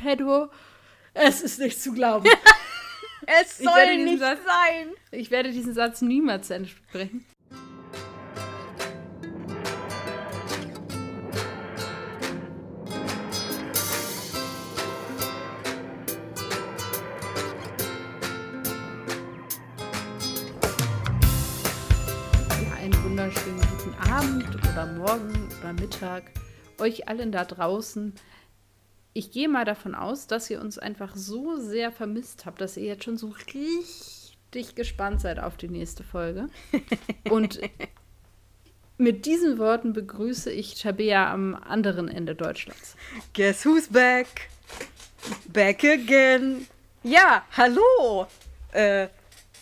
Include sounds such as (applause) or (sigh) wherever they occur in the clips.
Pedro. Es ist nicht zu glauben. (laughs) es soll nicht Satz, sein. Ich werde diesen Satz niemals zu Ende sprechen. wunderschönen guten Abend oder Morgen oder Mittag euch allen da draußen. Ich gehe mal davon aus, dass ihr uns einfach so sehr vermisst habt, dass ihr jetzt schon so richtig gespannt seid auf die nächste Folge. (laughs) Und mit diesen Worten begrüße ich Tabea am anderen Ende Deutschlands. Guess who's back? Back again. Ja, hallo, äh,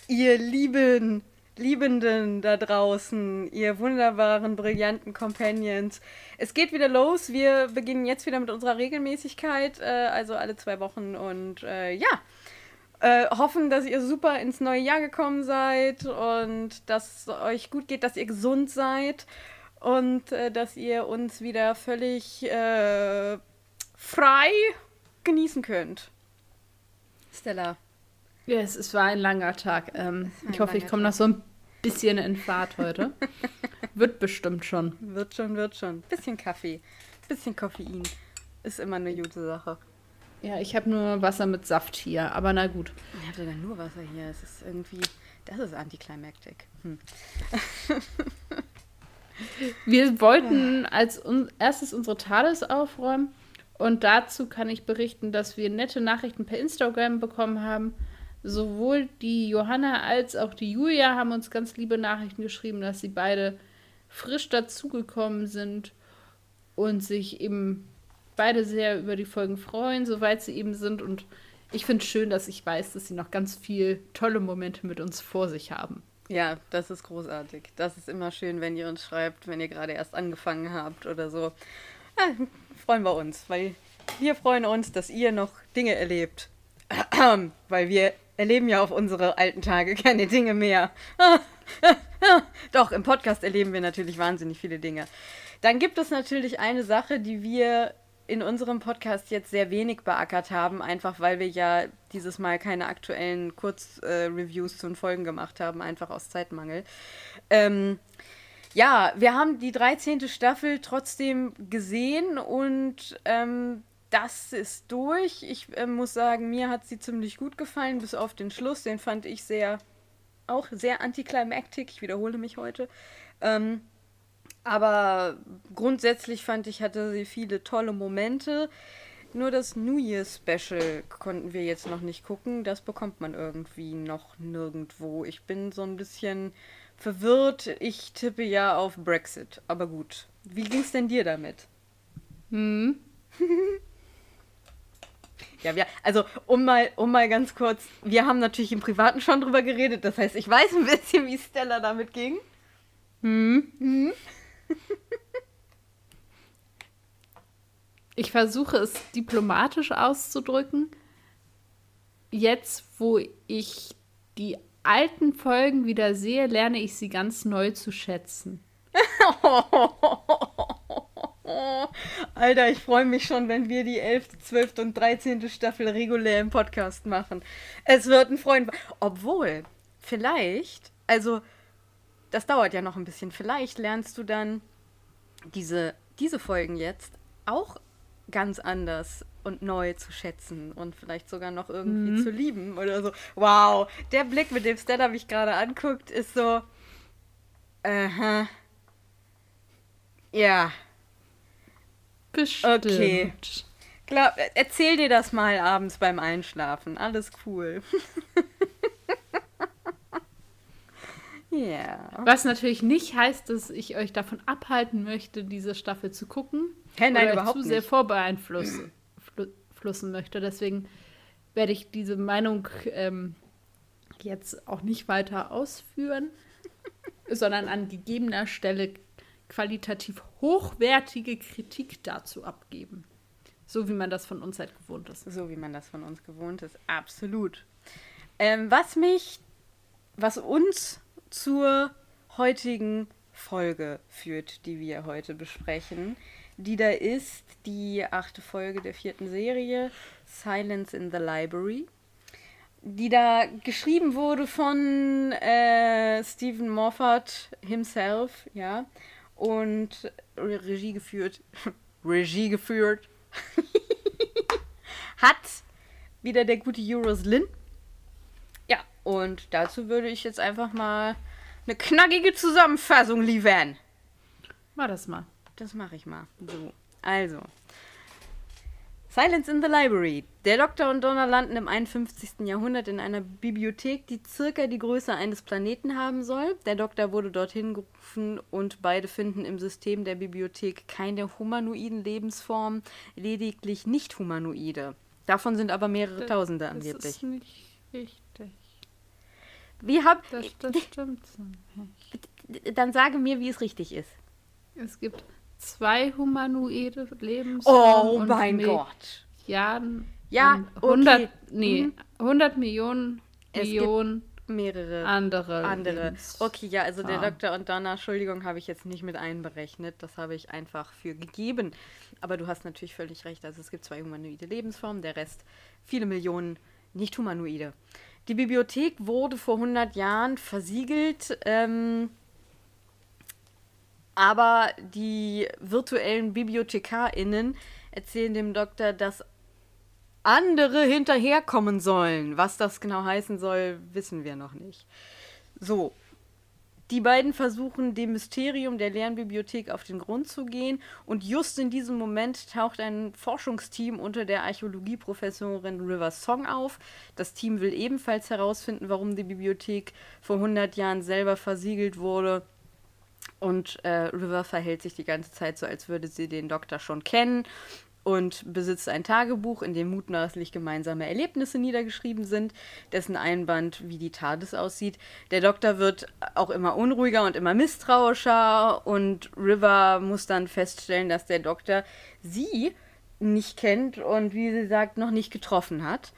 ihr lieben Liebenden da draußen, ihr wunderbaren, brillanten Companions. Es geht wieder los. Wir beginnen jetzt wieder mit unserer Regelmäßigkeit, äh, also alle zwei Wochen. Und äh, ja, äh, hoffen, dass ihr super ins neue Jahr gekommen seid und dass es euch gut geht, dass ihr gesund seid und äh, dass ihr uns wieder völlig äh, frei genießen könnt. Stella. Ja, es, es war ein langer Tag. Ähm, ein ich hoffe, ich komme noch so ein bisschen in Fahrt heute. wird bestimmt schon. Wird schon, wird schon. Bisschen Kaffee, bisschen Koffein. Ist immer eine gute Sache. Ja, ich habe nur Wasser mit Saft hier, aber na gut. Ich habe sogar nur Wasser hier. Es ist irgendwie. Das ist Anticlimactic. Hm. (laughs) Wir wollten als un erstes unsere Tales aufräumen. Und dazu kann ich berichten, dass wir nette Nachrichten per Instagram bekommen haben sowohl die Johanna als auch die Julia haben uns ganz liebe Nachrichten geschrieben, dass sie beide frisch dazugekommen sind und sich eben beide sehr über die Folgen freuen, soweit sie eben sind. Und ich finde es schön, dass ich weiß, dass sie noch ganz viel tolle Momente mit uns vor sich haben. Ja, das ist großartig. Das ist immer schön, wenn ihr uns schreibt, wenn ihr gerade erst angefangen habt oder so. Ja, freuen wir uns, weil wir freuen uns, dass ihr noch Dinge erlebt. (clears throat) weil wir erleben ja auf unsere alten Tage keine Dinge mehr. (laughs) Doch, im Podcast erleben wir natürlich wahnsinnig viele Dinge. Dann gibt es natürlich eine Sache, die wir in unserem Podcast jetzt sehr wenig beackert haben, einfach weil wir ja dieses Mal keine aktuellen Kurzreviews äh, zu den Folgen gemacht haben, einfach aus Zeitmangel. Ähm, ja, wir haben die 13. Staffel trotzdem gesehen und ähm, das ist durch. Ich äh, muss sagen, mir hat sie ziemlich gut gefallen, bis auf den Schluss. Den fand ich sehr, auch sehr anticlimactic. Ich wiederhole mich heute. Ähm, aber grundsätzlich fand ich, hatte sie viele tolle Momente. Nur das New Year Special konnten wir jetzt noch nicht gucken. Das bekommt man irgendwie noch nirgendwo. Ich bin so ein bisschen verwirrt. Ich tippe ja auf Brexit. Aber gut. Wie ging es denn dir damit? Hm. (laughs) Ja, wir, also um mal, um mal ganz kurz, wir haben natürlich im Privaten schon drüber geredet, das heißt, ich weiß ein bisschen, wie Stella damit ging. Hm. hm. Ich versuche es diplomatisch auszudrücken. Jetzt, wo ich die alten Folgen wieder sehe, lerne ich sie ganz neu zu schätzen. (laughs) Alter, ich freue mich schon, wenn wir die 11., 12. und 13. Staffel regulär im Podcast machen. Es wird ein Freund. Obwohl, vielleicht, also, das dauert ja noch ein bisschen. Vielleicht lernst du dann diese, diese Folgen jetzt auch ganz anders und neu zu schätzen und vielleicht sogar noch irgendwie mhm. zu lieben oder so. Wow, der Blick, mit dem Stella mich gerade anguckt, ist so. Aha. Uh -huh. Ja. Bestimmt. Okay. Klar, erzähl dir das mal abends beim Einschlafen. Alles cool. (laughs) ja. Was natürlich nicht heißt, dass ich euch davon abhalten möchte, diese Staffel zu gucken. Hey, nein, oder überhaupt zu sehr vorbeeinflussen möchte. Deswegen werde ich diese Meinung ähm, jetzt auch nicht weiter ausführen, (laughs) sondern an gegebener Stelle qualitativ hochwertige Kritik dazu abgeben. So wie man das von uns halt gewohnt ist. So wie man das von uns gewohnt ist, absolut. Ähm, was mich, was uns zur heutigen Folge führt, die wir heute besprechen, die da ist die achte Folge der vierten Serie, Silence in the Library, die da geschrieben wurde von äh, Stephen Moffat himself, ja, und Regie geführt, (laughs) Regie geführt, (laughs) hat wieder der gute Euros Lin. Ja, und dazu würde ich jetzt einfach mal eine knackige Zusammenfassung liefern. Mach das mal. Das mache ich mal. So, also. Silence in the Library. Der Doktor und Donna landen im 51. Jahrhundert in einer Bibliothek, die circa die Größe eines Planeten haben soll. Der Doktor wurde dorthin gerufen und beide finden im System der Bibliothek keine humanoiden Lebensformen, lediglich nicht-humanoide. Davon sind aber mehrere Das- Tausende angeblich. Das ist nicht richtig. Wie hab. Das, das stimmt so nicht. Dann sage mir, wie es richtig ist. Es gibt zwei humanoide Lebensformen. Oh und mein Gott. Milliarden. Ja, okay. 100, nee, Mhm. 100 Millionen Es Millionen Mehrere. andere. andere. Okay, ja, also der. Doktor und Donna, Entschuldigung, habe ich jetzt nicht mit einberechnet. Das habe ich einfach für gegeben. Aber du hast natürlich völlig recht. Also es gibt zwei humanoide Lebensformen, der Rest viele Millionen nicht humanoide. Die Bibliothek wurde vor 100 Jahren versiegelt. Ähm, aber die virtuellen BibliothekarInnen erzählen dem Doktor, dass andere hinterherkommen sollen. Was das genau heißen soll, wissen wir noch nicht. So. Die beiden versuchen, dem Mysterium der leeren Bibliothek auf den Grund zu gehen. Und just in diesem Moment taucht ein Forschungsteam unter der Archäologieprofessorin River Song auf. Das Team will ebenfalls herausfinden, warum die Bibliothek vor 100 Jahren selber versiegelt wurde. Und äh, River verhält sich die ganze Zeit so, als würde sie den Doktor schon kennen und besitzt ein Tagebuch, in dem mutmaßlich gemeinsame Erlebnisse niedergeschrieben sind, dessen Einband, wie die TARDIS aussieht. Der Doktor wird auch immer unruhiger und immer misstrauischer und River muss dann feststellen, dass der Doktor sie nicht kennt und, wie sie sagt, noch nicht getroffen hat.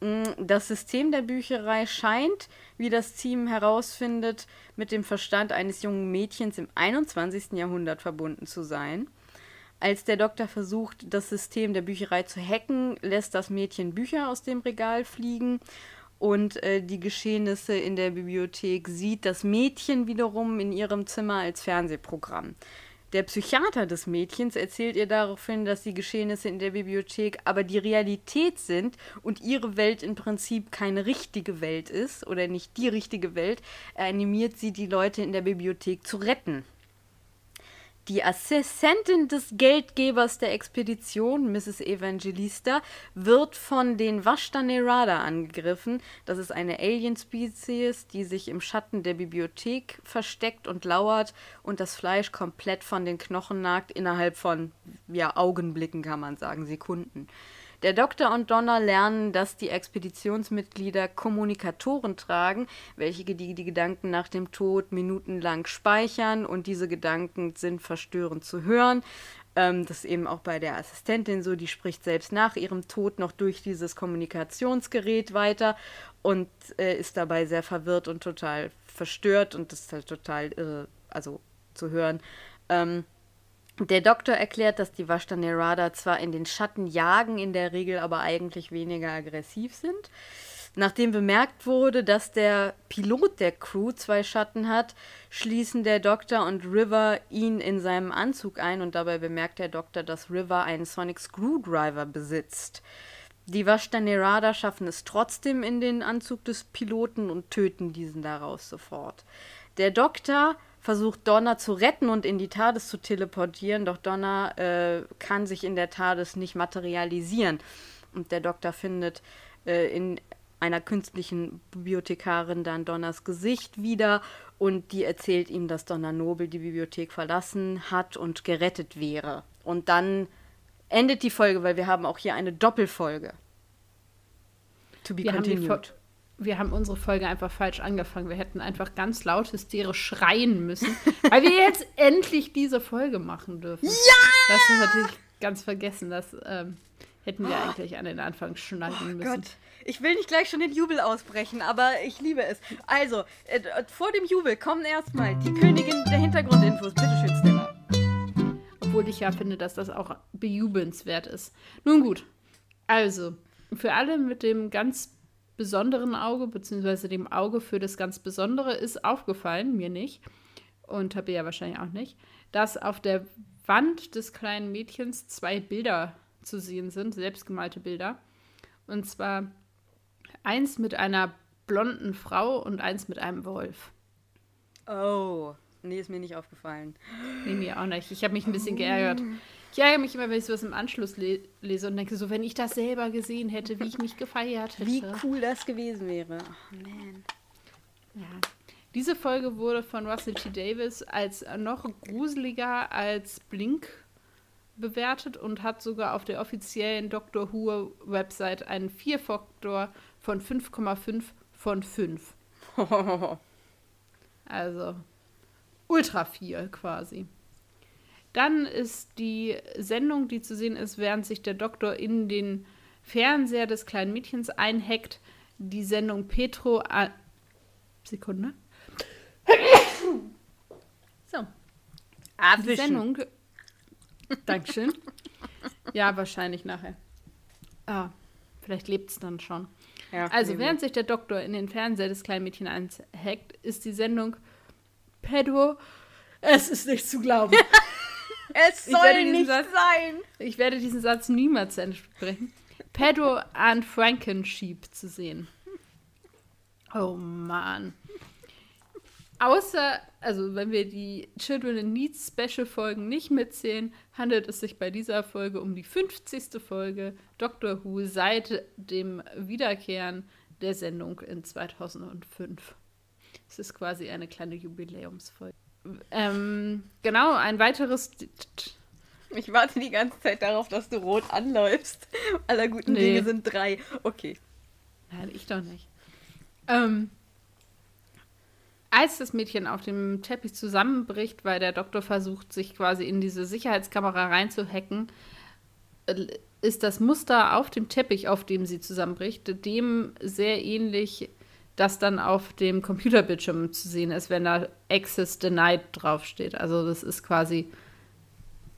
Mm, Das System der Bücherei scheint, wie das Team herausfindet, mit dem Verstand eines jungen Mädchens im 21. Jahrhundert verbunden zu sein. Als der Doktor versucht, das System der Bücherei zu hacken, lässt das Mädchen Bücher aus dem Regal fliegen und äh, die Geschehnisse in der Bibliothek sieht das Mädchen wiederum in ihrem Zimmer als Fernsehprogramm. Der Psychiater des Mädchens erzählt ihr daraufhin, dass die Geschehnisse in der Bibliothek aber die Realität sind und ihre Welt im Prinzip keine richtige Welt ist oder nicht die richtige Welt. Er animiert sie, die Leute in der Bibliothek zu retten. Die Assistentin des Geldgebers der Expedition, Mrs. Evangelista, wird von den Vashta-Nerada angegriffen. Das ist eine Alien-Spezies, die sich im Schatten der Bibliothek versteckt und lauert und das Fleisch komplett von den Knochen nagt, innerhalb von ja, Augenblicken, kann man sagen, Sekunden. Der Doktor und Donna lernen, dass die Expeditionsmitglieder Kommunikatoren tragen, welche die, die Gedanken nach dem Tod minutenlang speichern und diese Gedanken sind verstörend zu hören. Ähm, das ist eben auch bei der Assistentin so, die spricht selbst nach ihrem Tod noch durch dieses Kommunikationsgerät weiter und äh, ist dabei sehr verwirrt und total verstört und das ist halt total irre, also zu hören. Ähm, der Doktor erklärt, dass die Vashta-Nerada zwar in den Schatten jagen, in der Regel aber eigentlich weniger aggressiv sind. Nachdem bemerkt wurde, dass der Pilot der Crew zwei Schatten hat, schließen der Doktor und River ihn in seinem Anzug ein und dabei bemerkt der Doktor, dass River einen Sonic Screwdriver besitzt. Die Vashta-Nerada schaffen es trotzdem in den Anzug des Piloten und töten diesen daraus sofort. Der Doktor versucht Donna zu retten und in die TARDIS zu teleportieren, doch Donna äh, kann sich in der TARDIS nicht materialisieren. Und der Doktor findet äh, in einer künstlichen Bibliothekarin dann Donnas Gesicht wieder und die erzählt ihm, dass Donna Nobel die Bibliothek verlassen hat und gerettet wäre. Und dann endet die Folge, weil wir haben auch hier eine Doppelfolge. To be Wir continued. Wir haben unsere Folge einfach falsch angefangen. Wir hätten einfach ganz laut hysterisch schreien müssen, weil wir jetzt (laughs) endlich diese Folge machen dürfen. Ja! Das ist natürlich ganz vergessen. Das ähm, hätten wir eigentlich an den Anfang schneiden müssen. Oh Gott, ich will nicht gleich schon den Jubel ausbrechen, aber ich liebe es. Also, äh, vor dem Jubel kommen erstmal die Königin der Hintergrundinfos. Bitte schön, Stella. Obwohl Obwohl ich ja finde, dass das auch bejubelnswert ist. Nun gut, also für alle mit dem ganz besonderen Auge, beziehungsweise dem Auge für das ganz Besondere, ist aufgefallen, mir nicht, und habe ja wahrscheinlich auch nicht, dass auf der Wand des kleinen Mädchens zwei Bilder zu sehen sind, selbstgemalte Bilder. Und zwar eins mit einer blonden Frau und eins mit einem Wolf. Oh, nee, ist mir nicht aufgefallen. Nee, mir auch nicht. Ich habe mich ein bisschen geärgert. Ich ärgere mich immer, wenn ich sowas im Anschluss le lese und denke so, wenn ich das selber gesehen hätte, wie ich mich gefeiert hätte. Wie cool das gewesen wäre. Oh, man. Ja. Diese Folge wurde von Russell T. Davis als noch gruseliger als Blink bewertet und hat sogar auf der offiziellen Doctor Who Website einen Vier-Faktor von 5,5 von 5. (laughs) Also ultra viel quasi. Dann ist die Sendung, die zu sehen ist, während sich der Doktor in den Fernseher des kleinen Mädchens einhackt, die Sendung Petro. A Sekunde. So. Abwischen. Die Sendung. Dankeschön. Ja, wahrscheinlich nachher. Ah, vielleicht lebt es dann schon. Ja, Also, nee, während sich der Doktor in den Fernseher des kleinen Mädchens einhackt, ist die Sendung Pedro. Es ist nicht zu glauben. (laughs) Es soll nicht Satz- sein. Ich werde diesen Satz niemals zu Ende sprechen. Pedro and Frankensheep zu sehen. Oh Mann. Außer, also wenn wir die Children in Need Special Folgen nicht mitzählen, handelt es sich bei dieser Folge um die 50. Folge Doctor Who seit dem Wiederkehren der Sendung in 2005. Es ist quasi eine kleine Jubiläumsfolge. Ähm, genau, ein weiteres Ich warte die ganze Zeit darauf, dass du rot anläufst. Aller guten Nee. Dinge sind drei. Okay. Nein, ich doch nicht. Ähm, als das Mädchen auf dem Teppich zusammenbricht, weil der Doktor versucht, sich quasi in diese Sicherheitskamera reinzuhacken, äh, ist das Muster auf dem Teppich, auf dem sie zusammenbricht, dem sehr ähnlich, das dann auf dem Computerbildschirm zu sehen ist, wenn da Access Denied draufsteht. Also das ist quasi,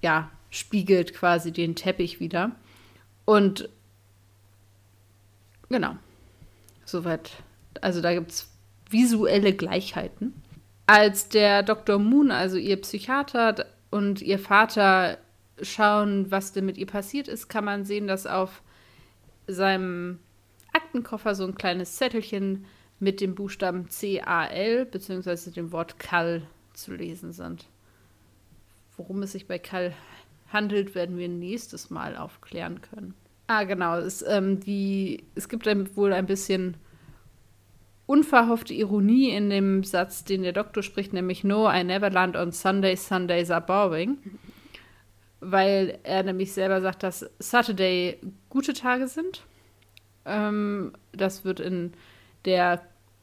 ja, spiegelt quasi den Teppich wieder. Und genau. Soweit. Also da gibt es visuelle Gleichheiten. Als der Dr. Moon, also ihr Psychiater und ihr Vater schauen, was denn mit ihr passiert ist, kann man sehen, dass auf seinem Aktenkoffer so ein kleines Zettelchen mit dem Buchstaben C-A-L beziehungsweise dem Wort Kall zu lesen sind. Worum es sich bei Kall handelt, werden wir nächstes Mal aufklären können. Ah, genau. Es, ähm, die, es gibt wohl ein bisschen unverhoffte Ironie in dem Satz, den der Doktor spricht, nämlich No, I never land on Sundays, Sundays are boring. Weil er nämlich selber sagt, dass Saturday gute Tage sind. Ähm, das wird in der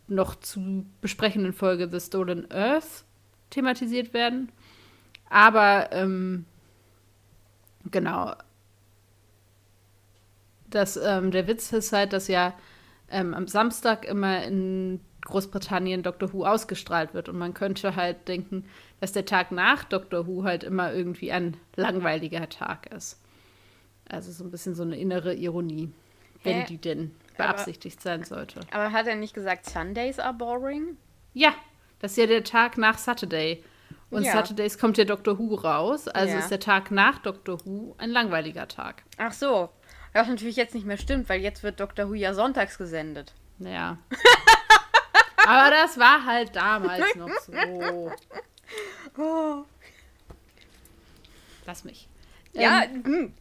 noch zu besprechenden Folge The Stolen Earth thematisiert werden. Aber ähm, genau, das, ähm, der Witz ist halt, dass ja ähm, am Samstag immer in Großbritannien Doctor Who ausgestrahlt wird. Und man könnte halt denken, dass der Tag nach Doctor Who halt immer irgendwie ein langweiliger Tag ist. Also so ein bisschen so eine innere Ironie, wenn Hä? die denn beabsichtigt sein sollte. Aber hat er nicht gesagt, Sundays are boring? Ja, das ist ja der Tag nach Saturday. Und Ja. Saturdays kommt ja Doctor Who raus. Also Ja. ist der Tag nach Doctor Who ein langweiliger Tag. Ach so. Was natürlich jetzt nicht mehr stimmt, weil jetzt wird Dr. Who ja sonntags gesendet. Naja. (laughs) Aber das war halt damals noch so. Oh. (laughs) Lass mich. Ja, Ähm,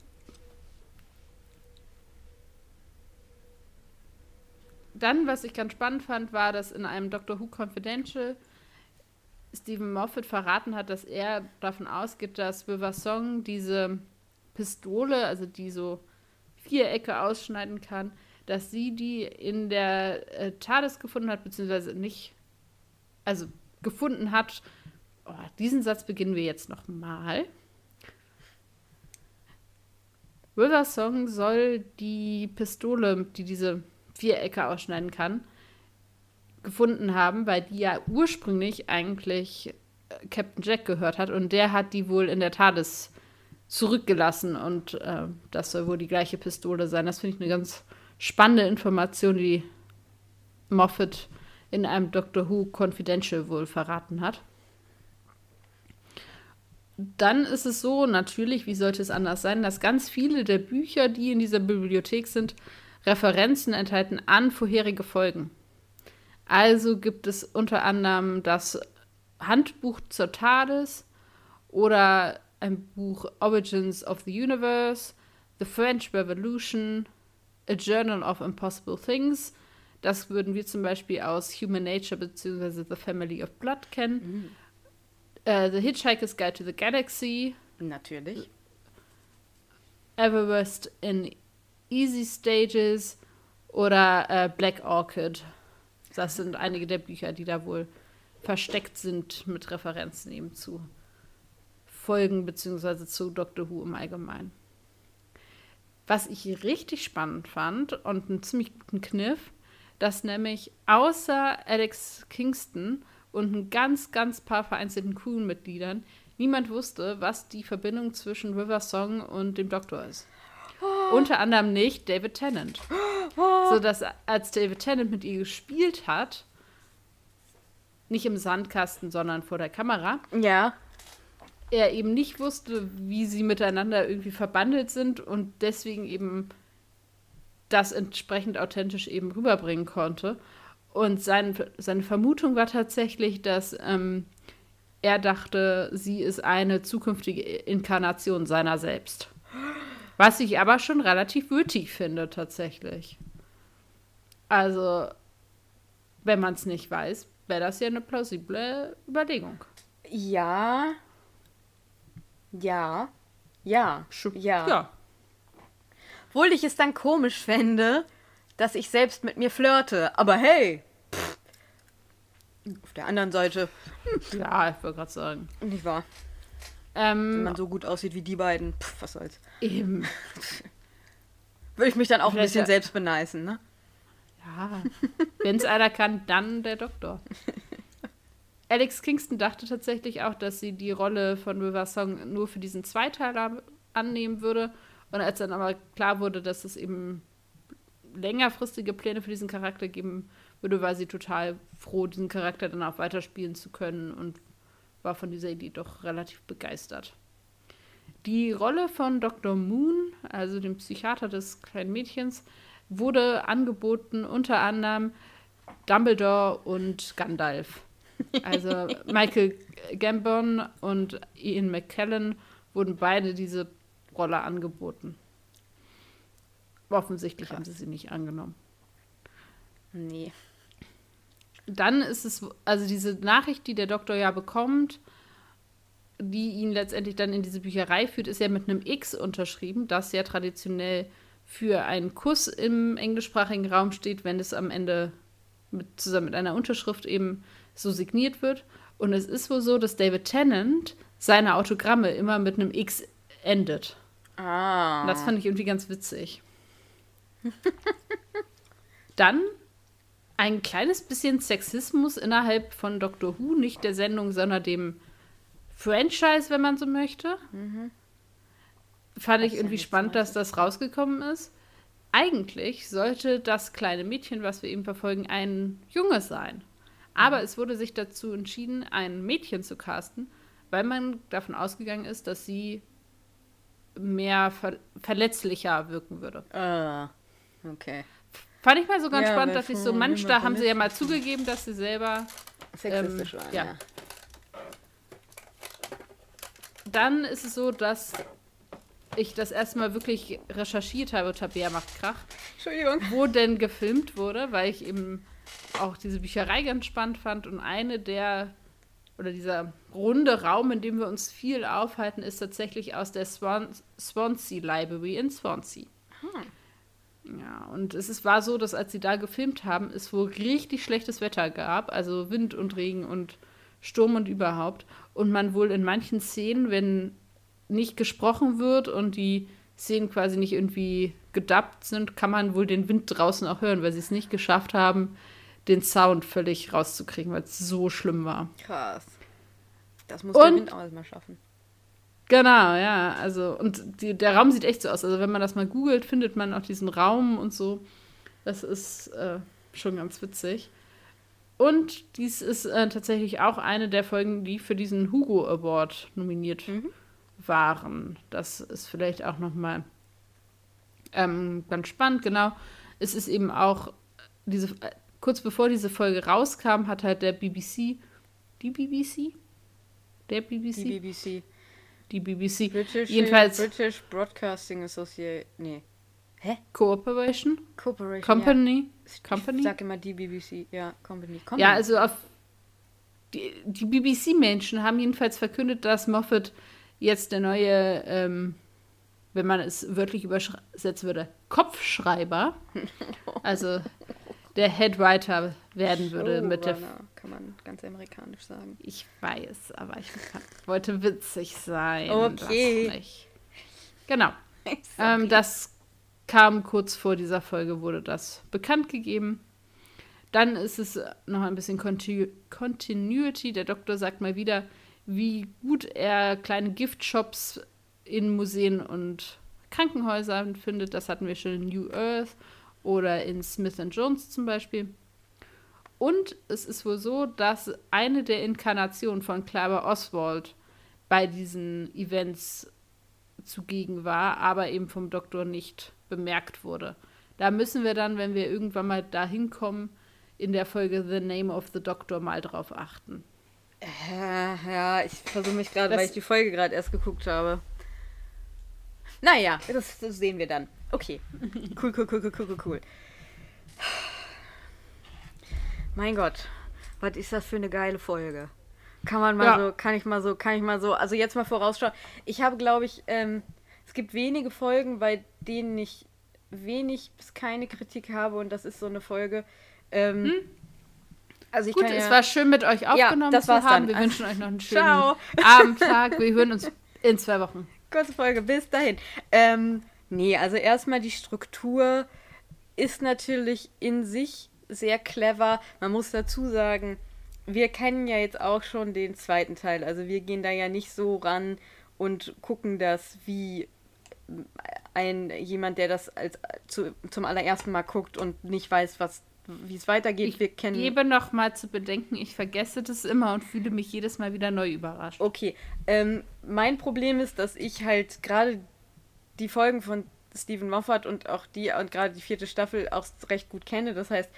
dann, was ich ganz spannend fand, war, dass in einem Doctor Who Confidential Stephen Moffat verraten hat, dass er davon ausgeht, dass River Song diese Pistole, also die so Vierecke ausschneiden kann, dass sie die in der äh, TARDIS gefunden hat, beziehungsweise nicht, also gefunden hat. Oh, diesen Satz beginnen wir jetzt nochmal. River Song soll die Pistole, die diese Vierecke ausschneiden kann, gefunden haben, weil die ja ursprünglich eigentlich äh, Captain Jack gehört hat und der hat die wohl in der TARDIS zurückgelassen und äh, das soll wohl die gleiche Pistole sein. Das finde ich eine ganz spannende Information, die Moffat in einem Doctor Who Confidential wohl verraten hat. Dann ist es so, natürlich, wie sollte es anders sein, dass ganz viele der Bücher, die in dieser Bibliothek sind, Referenzen enthalten an vorherige Folgen. Also gibt es unter anderem das Handbuch zur TARDIS oder ein Buch Origins of the Universe, The French Revolution, A Journal of Impossible Things. Das würden wir zum Beispiel aus Human Nature bzw. The Family of Blood kennen. Mhm. Uh, the Hitchhiker's Guide to the Galaxy. Natürlich. Everest in Easy Stages oder uh, Black Orchid. Das sind einige der Bücher, die da wohl versteckt sind mit Referenzen eben zu Folgen beziehungsweise zu Doctor Who im Allgemeinen. Was ich richtig spannend fand und einen ziemlich guten Kniff, dass nämlich außer Alex Kingston und ein ganz, ganz paar vereinzelten Crewmitgliedern niemand wusste, was die Verbindung zwischen River Song und dem Doktor ist. Oh. (gasps) Unter anderem nicht David Tennant. Oh. (gasps) So dass als David Tennant mit ihr gespielt hat, nicht im Sandkasten, sondern vor der Kamera. Ja. Er eben nicht wusste, wie sie miteinander irgendwie verbandelt sind und deswegen eben das entsprechend authentisch eben rüberbringen konnte. Und sein, seine Vermutung war tatsächlich, dass ähm, er dachte, sie ist eine zukünftige Inkarnation seiner selbst. (gasps) Was ich aber schon relativ würdig finde, tatsächlich. Also, wenn man es nicht weiß, wäre das ja eine plausible Überlegung. Ja. Ja. Ja. Ja. Ja. Obwohl ich es dann komisch fände, dass ich selbst mit mir flirte. Aber hey! Pff. Auf der anderen Seite. Hm. Ja, ich wollte gerade sagen. Nicht wahr? Ähm, Wenn man so gut aussieht wie die beiden. Pff, was soll's. Eben. (laughs) Würde ich mich dann auch Vielleicht ein bisschen ja. selbst beneißen, ne? Ja. Wenn es einer kann, dann der Doktor. (laughs) Alex Kingston dachte tatsächlich auch, dass sie die Rolle von River Song nur für diesen Zweiteiler annehmen würde. Und als dann aber klar wurde, dass es eben längerfristige Pläne für diesen Charakter geben würde, war sie total froh, diesen Charakter dann auch weiterspielen zu können und war von dieser Idee doch relativ begeistert. Die Rolle von Dr. Moon, also dem Psychiater des kleinen Mädchens, wurde angeboten unter anderem Dumbledore und Gandalf. Also (laughs) Michael Gambon und Ian McKellen wurden beide diese Rolle angeboten. Offensichtlich Krass. haben sie sie nicht angenommen. Nee. Dann ist es, also diese Nachricht, die der Doktor ja bekommt, die ihn letztendlich dann in diese Bücherei führt, ist ja mit einem X unterschrieben, das ja traditionell für einen Kuss im englischsprachigen Raum steht, wenn es am Ende mit, zusammen mit einer Unterschrift eben so signiert wird. Und es ist wohl so, dass David Tennant seine Autogramme immer mit einem X endet. Ah. Das fand ich irgendwie ganz witzig. (laughs) Dann ein kleines bisschen Sexismus innerhalb von Doctor Who, nicht der Sendung, sondern dem Franchise, wenn man so möchte. Mhm. Fand ich irgendwie spannend, dass das rausgekommen ist. Eigentlich sollte das kleine Mädchen, was wir eben verfolgen, ein Junge sein. Aber mhm. es wurde sich dazu entschieden, ein Mädchen zu casten, weil man davon ausgegangen ist, dass sie mehr ver verletzlicher wirken würde. Ah, okay. Fand ich mal so ganz ja, spannend, dass ich so, manch, da haben sie ja mal zugegeben, dass sie selber sexistisch ähm, waren. Ja. ja. Dann ist es so, dass ich das erstmal wirklich recherchiert habe, Tabea macht Krach. Entschuldigung. Wo denn gefilmt wurde, weil ich eben auch diese Bücherei ganz spannend fand und eine der oder dieser runde Raum, in dem wir uns viel aufhalten, ist tatsächlich aus der Swan Swansea Library in Swansea. Hm. Ja, und es ist, war so, dass als sie da gefilmt haben, es wohl richtig schlechtes Wetter gab, also Wind und Regen und Sturm und überhaupt. Und man wohl in manchen Szenen, wenn nicht gesprochen wird und die Szenen quasi nicht irgendwie gedubbt sind, kann man wohl den Wind draußen auch hören, weil sie es nicht geschafft haben, den Sound völlig rauszukriegen, weil es so schlimm war. Krass. Das muss und, der Wind auch mal schaffen. Genau, ja. Also, und die, der Raum sieht echt so aus. Also, wenn man das mal googelt, findet man auch diesen Raum und so. Das ist äh, schon ganz witzig. Und dies ist äh, tatsächlich auch eine der Folgen, die für diesen Hugo Award nominiert mhm. waren. Das ist vielleicht auch noch mal ähm, ganz spannend. Genau, es ist eben auch diese äh, kurz bevor diese Folge rauskam, hat halt der BBC, die BBC, der BBC, die BBC, die BBC, British, jedenfalls British Broadcasting Association, nee, hä? Cooperation, Cooperation, Company, ja. Company. Ich sag immer die BBC, ja, Company. Company. Ja, also auf die, die BBC-Menschen haben jedenfalls verkündet, dass Moffat jetzt der neue ähm, wenn man es wörtlich übersetzen würde, Kopfschreiber, (laughs) also der Headwriter werden würde mit der. Kann man ganz amerikanisch sagen. Ich weiß, aber ich wollte witzig sein. Okay. Genau. (laughs) Ähm, das kam kurz vor dieser Folge, wurde das bekannt gegeben. Dann ist es noch ein bisschen Continu Continuity. Der Doktor sagt mal wieder, wie gut er kleine Giftshops in Museen und Krankenhäusern findet. Das hatten wir schon in New Earth oder in Smith Jones zum Beispiel. Und es ist wohl so, dass eine der Inkarnationen von Clara Oswald bei diesen Events zugegen war, aber eben vom Doktor nicht bemerkt wurde. Da müssen wir dann, wenn wir irgendwann mal dahin kommen, in der Folge The Name of the Doctor mal drauf achten. Ja, ja ich versuche mich gerade, weil ich die Folge gerade erst geguckt habe. Naja, das, das sehen wir dann. Okay. Cool, cool, cool, cool, cool, cool. Mein Gott, was ist das für eine geile Folge? Kann man mal ja. so, kann ich mal so, kann ich mal so, also jetzt mal vorausschauen. Ich habe, glaube ich, ähm, es gibt wenige Folgen, bei denen ich wenig bis keine Kritik habe und das ist so eine Folge. Ähm, hm? Also ich Gut, ja, es war schön mit euch aufgenommen ja, zu haben. Dann. Wir wünschen euch noch einen schönen Ciao. Abend, Tag. Wir hören uns in zwei Wochen (laughs) kurze Folge, bis dahin. Ähm, nee, also erstmal die Struktur ist natürlich in sich sehr clever. Man muss dazu sagen, wir kennen ja jetzt auch schon den zweiten Teil. Also wir gehen da ja nicht so ran und gucken das wie ein jemand, der das als zu, zum allerersten Mal guckt und nicht weiß, was wie es weitergeht. Ich wir kennen. gebe noch mal zu bedenken, ich vergesse das immer und fühle mich jedes Mal wieder neu überrascht. Okay, ähm, mein Problem ist, dass ich halt gerade die Folgen von Stephen Moffat und auch die und gerade die vierte Staffel auch recht gut kenne. Das heißt,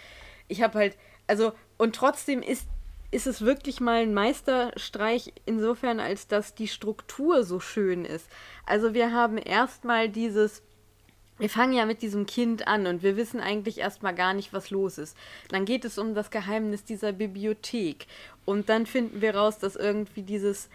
ich habe halt, also und trotzdem ist ist es wirklich mal ein Meisterstreich insofern, als dass die Struktur so schön ist. Also wir haben erstmal dieses wir fangen ja mit diesem Kind an und wir wissen eigentlich erstmal gar nicht, was los ist. Dann geht es um das Geheimnis dieser Bibliothek. Und dann finden wir raus, dass irgendwie dieses.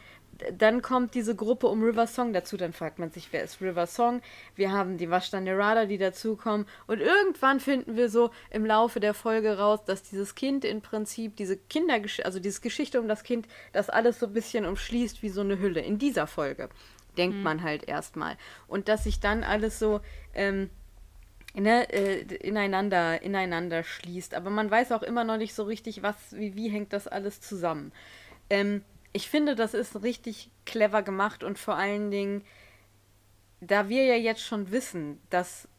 Dann kommt diese Gruppe um River Song dazu. Dann fragt man sich, wer ist River Song? Wir haben die Vashta die dazukommen. Und irgendwann finden wir so im Laufe der Folge raus, dass dieses Kind im Prinzip, diese Kindergeschichte, also diese Geschichte um das Kind, das alles so ein bisschen umschließt wie so eine Hülle. In dieser Folge denkt mhm. man halt erstmal. Und dass sich dann alles so ähm, ne, äh, ineinander, ineinander schließt. Aber man weiß auch immer noch nicht so richtig, was, wie, wie hängt das alles zusammen. Ähm, ich finde, das ist richtig clever gemacht und vor allen Dingen, da wir ja jetzt schon wissen, dass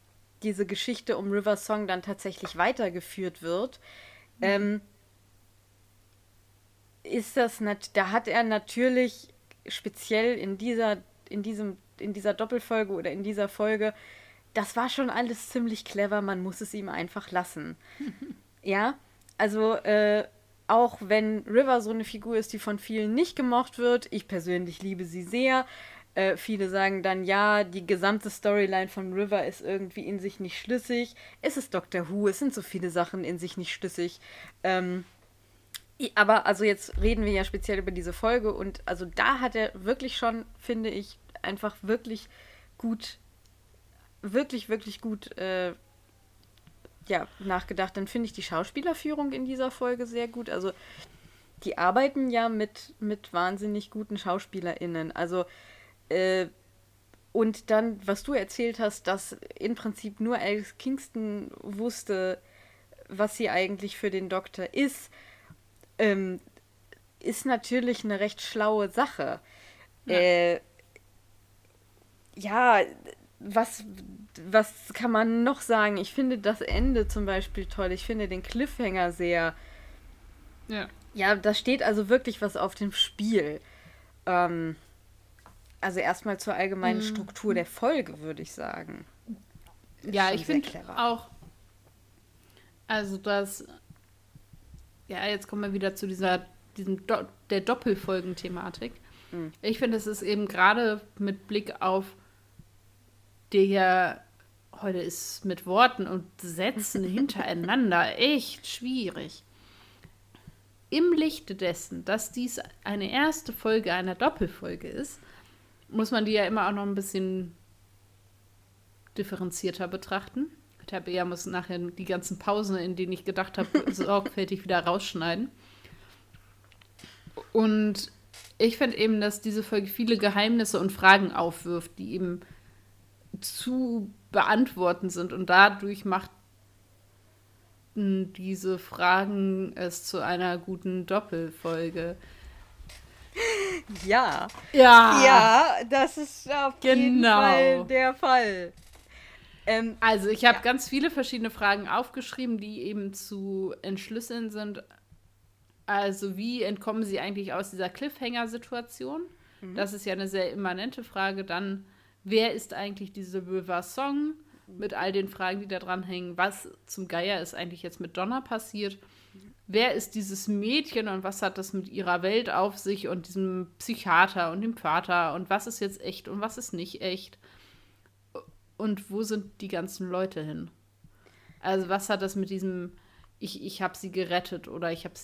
diese Geschichte um River Song dann tatsächlich weitergeführt wird, mhm. ähm, ist das, da hat er natürlich speziell in dieser in, diesem, in dieser Doppelfolge oder in dieser Folge, das war schon alles ziemlich clever, man muss es ihm einfach lassen. (laughs) ja, also äh, auch wenn River so eine Figur ist, die von vielen nicht gemocht wird, ich persönlich liebe sie sehr. Äh, viele sagen dann, ja, die gesamte Storyline von River ist irgendwie in sich nicht schlüssig. Es ist Doctor Who, es sind so viele Sachen in sich nicht schlüssig. Ähm, aber also jetzt reden wir ja speziell über diese Folge und also da hat er wirklich schon, finde ich, einfach wirklich gut, wirklich, wirklich gut äh, ja, nachgedacht. Dann finde ich die Schauspielerführung in dieser Folge sehr gut. Also die arbeiten ja mit, mit wahnsinnig guten SchauspielerInnen. Also äh, und dann, was du erzählt hast, dass im Prinzip nur Alex Kingston wusste, was sie eigentlich für den Doktor ist ähm, ist natürlich eine recht schlaue Sache. Ja. Äh, ja, was, was kann man noch sagen? Ich finde das Ende zum Beispiel toll. Ich finde den Cliffhanger sehr. Ja. Ja, da steht also wirklich was auf dem Spiel. Ähm, also erstmal zur allgemeinen Mhm. Struktur der Folge, würde ich sagen. Ist Ja, ich finde auch, also das, ja, jetzt kommen wir wieder zu dieser, diesem Do der Doppelfolgen-Thematik. Mhm. Ich finde, es ist eben gerade mit Blick auf der, heute ist mit Worten und Sätzen (laughs) hintereinander echt schwierig. Im Lichte dessen, dass dies eine erste Folge einer Doppelfolge ist, muss man die ja immer auch noch ein bisschen differenzierter betrachten. Tabea muss nachher die ganzen Pausen, in denen ich gedacht habe, (laughs) sorgfältig wieder rausschneiden. Und ich finde eben, dass diese Folge viele Geheimnisse und Fragen aufwirft, die eben zu beantworten sind. Und dadurch macht diese Fragen es zu einer guten Doppelfolge. Ja. Ja. Ja, das ist auf jeden Genau. Fall der Fall. Ähm, Also ich habe Ja. ganz viele verschiedene Fragen aufgeschrieben, die eben zu entschlüsseln sind. Also wie entkommen sie eigentlich aus dieser Cliffhanger-Situation? Das ist ja eine sehr immanente Frage. Dann, wer ist eigentlich diese River Song? Mit all den Fragen, die da dran hängen. Was zum Geier ist eigentlich jetzt mit Donna passiert? Wer ist dieses Mädchen und was hat das mit ihrer Welt auf sich und diesem Psychiater und dem Vater und was ist jetzt echt und was ist nicht echt? Und wo sind die ganzen Leute hin? Also was hat das mit diesem, ich, ich habe sie gerettet oder ich habe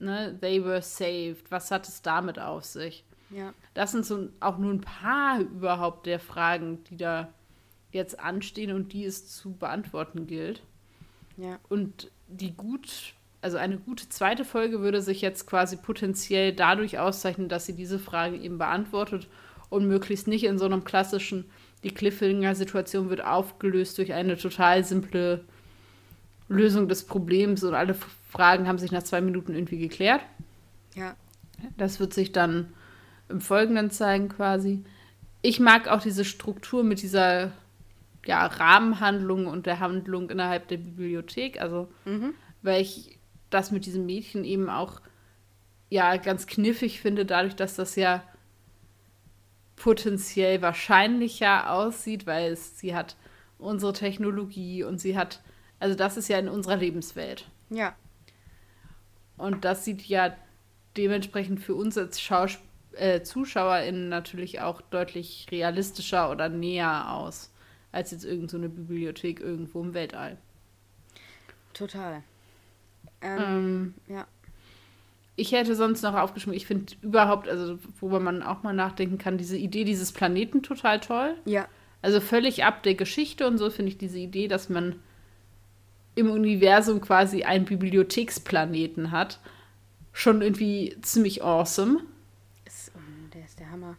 ne, they were saved, was hat es damit auf sich? Ja. Das sind so auch nur ein paar überhaupt der Fragen, die da jetzt anstehen und die es zu beantworten gilt. Ja. Und die gut, also eine gute zweite Folge würde sich jetzt quasi potenziell dadurch auszeichnen, dass sie diese Frage eben beantwortet und möglichst nicht in so einem klassischen, die Cliffhanger-Situation wird aufgelöst durch eine total simple Lösung des Problems und alle Fragen haben sich nach zwei Minuten irgendwie geklärt. Ja. Das wird sich dann im Folgenden zeigen quasi. Ich mag auch diese Struktur mit dieser ja, Rahmenhandlung und der Handlung innerhalb der Bibliothek. Also, Mhm. weil ich das mit diesem Mädchen eben auch ja ganz kniffig finde, dadurch, dass das ja potenziell wahrscheinlicher aussieht, weil es, sie hat unsere Technologie und sie hat, also das ist ja in unserer Lebenswelt. Ja. Und das sieht ja dementsprechend für uns als Schaus äh, ZuschauerInnen natürlich auch deutlich realistischer oder näher aus, als jetzt irgendeine so eine Bibliothek irgendwo im Weltall. Total. Ähm, Ähm, ja. ich hätte sonst noch aufgeschrieben, ich finde überhaupt, also worüber man auch mal nachdenken kann, diese Idee dieses Planeten total toll. Ja. Also völlig ab der Geschichte und so finde ich diese Idee, dass man im Universum quasi einen Bibliotheksplaneten hat, schon irgendwie ziemlich awesome. Ist, um, der ist der Hammer.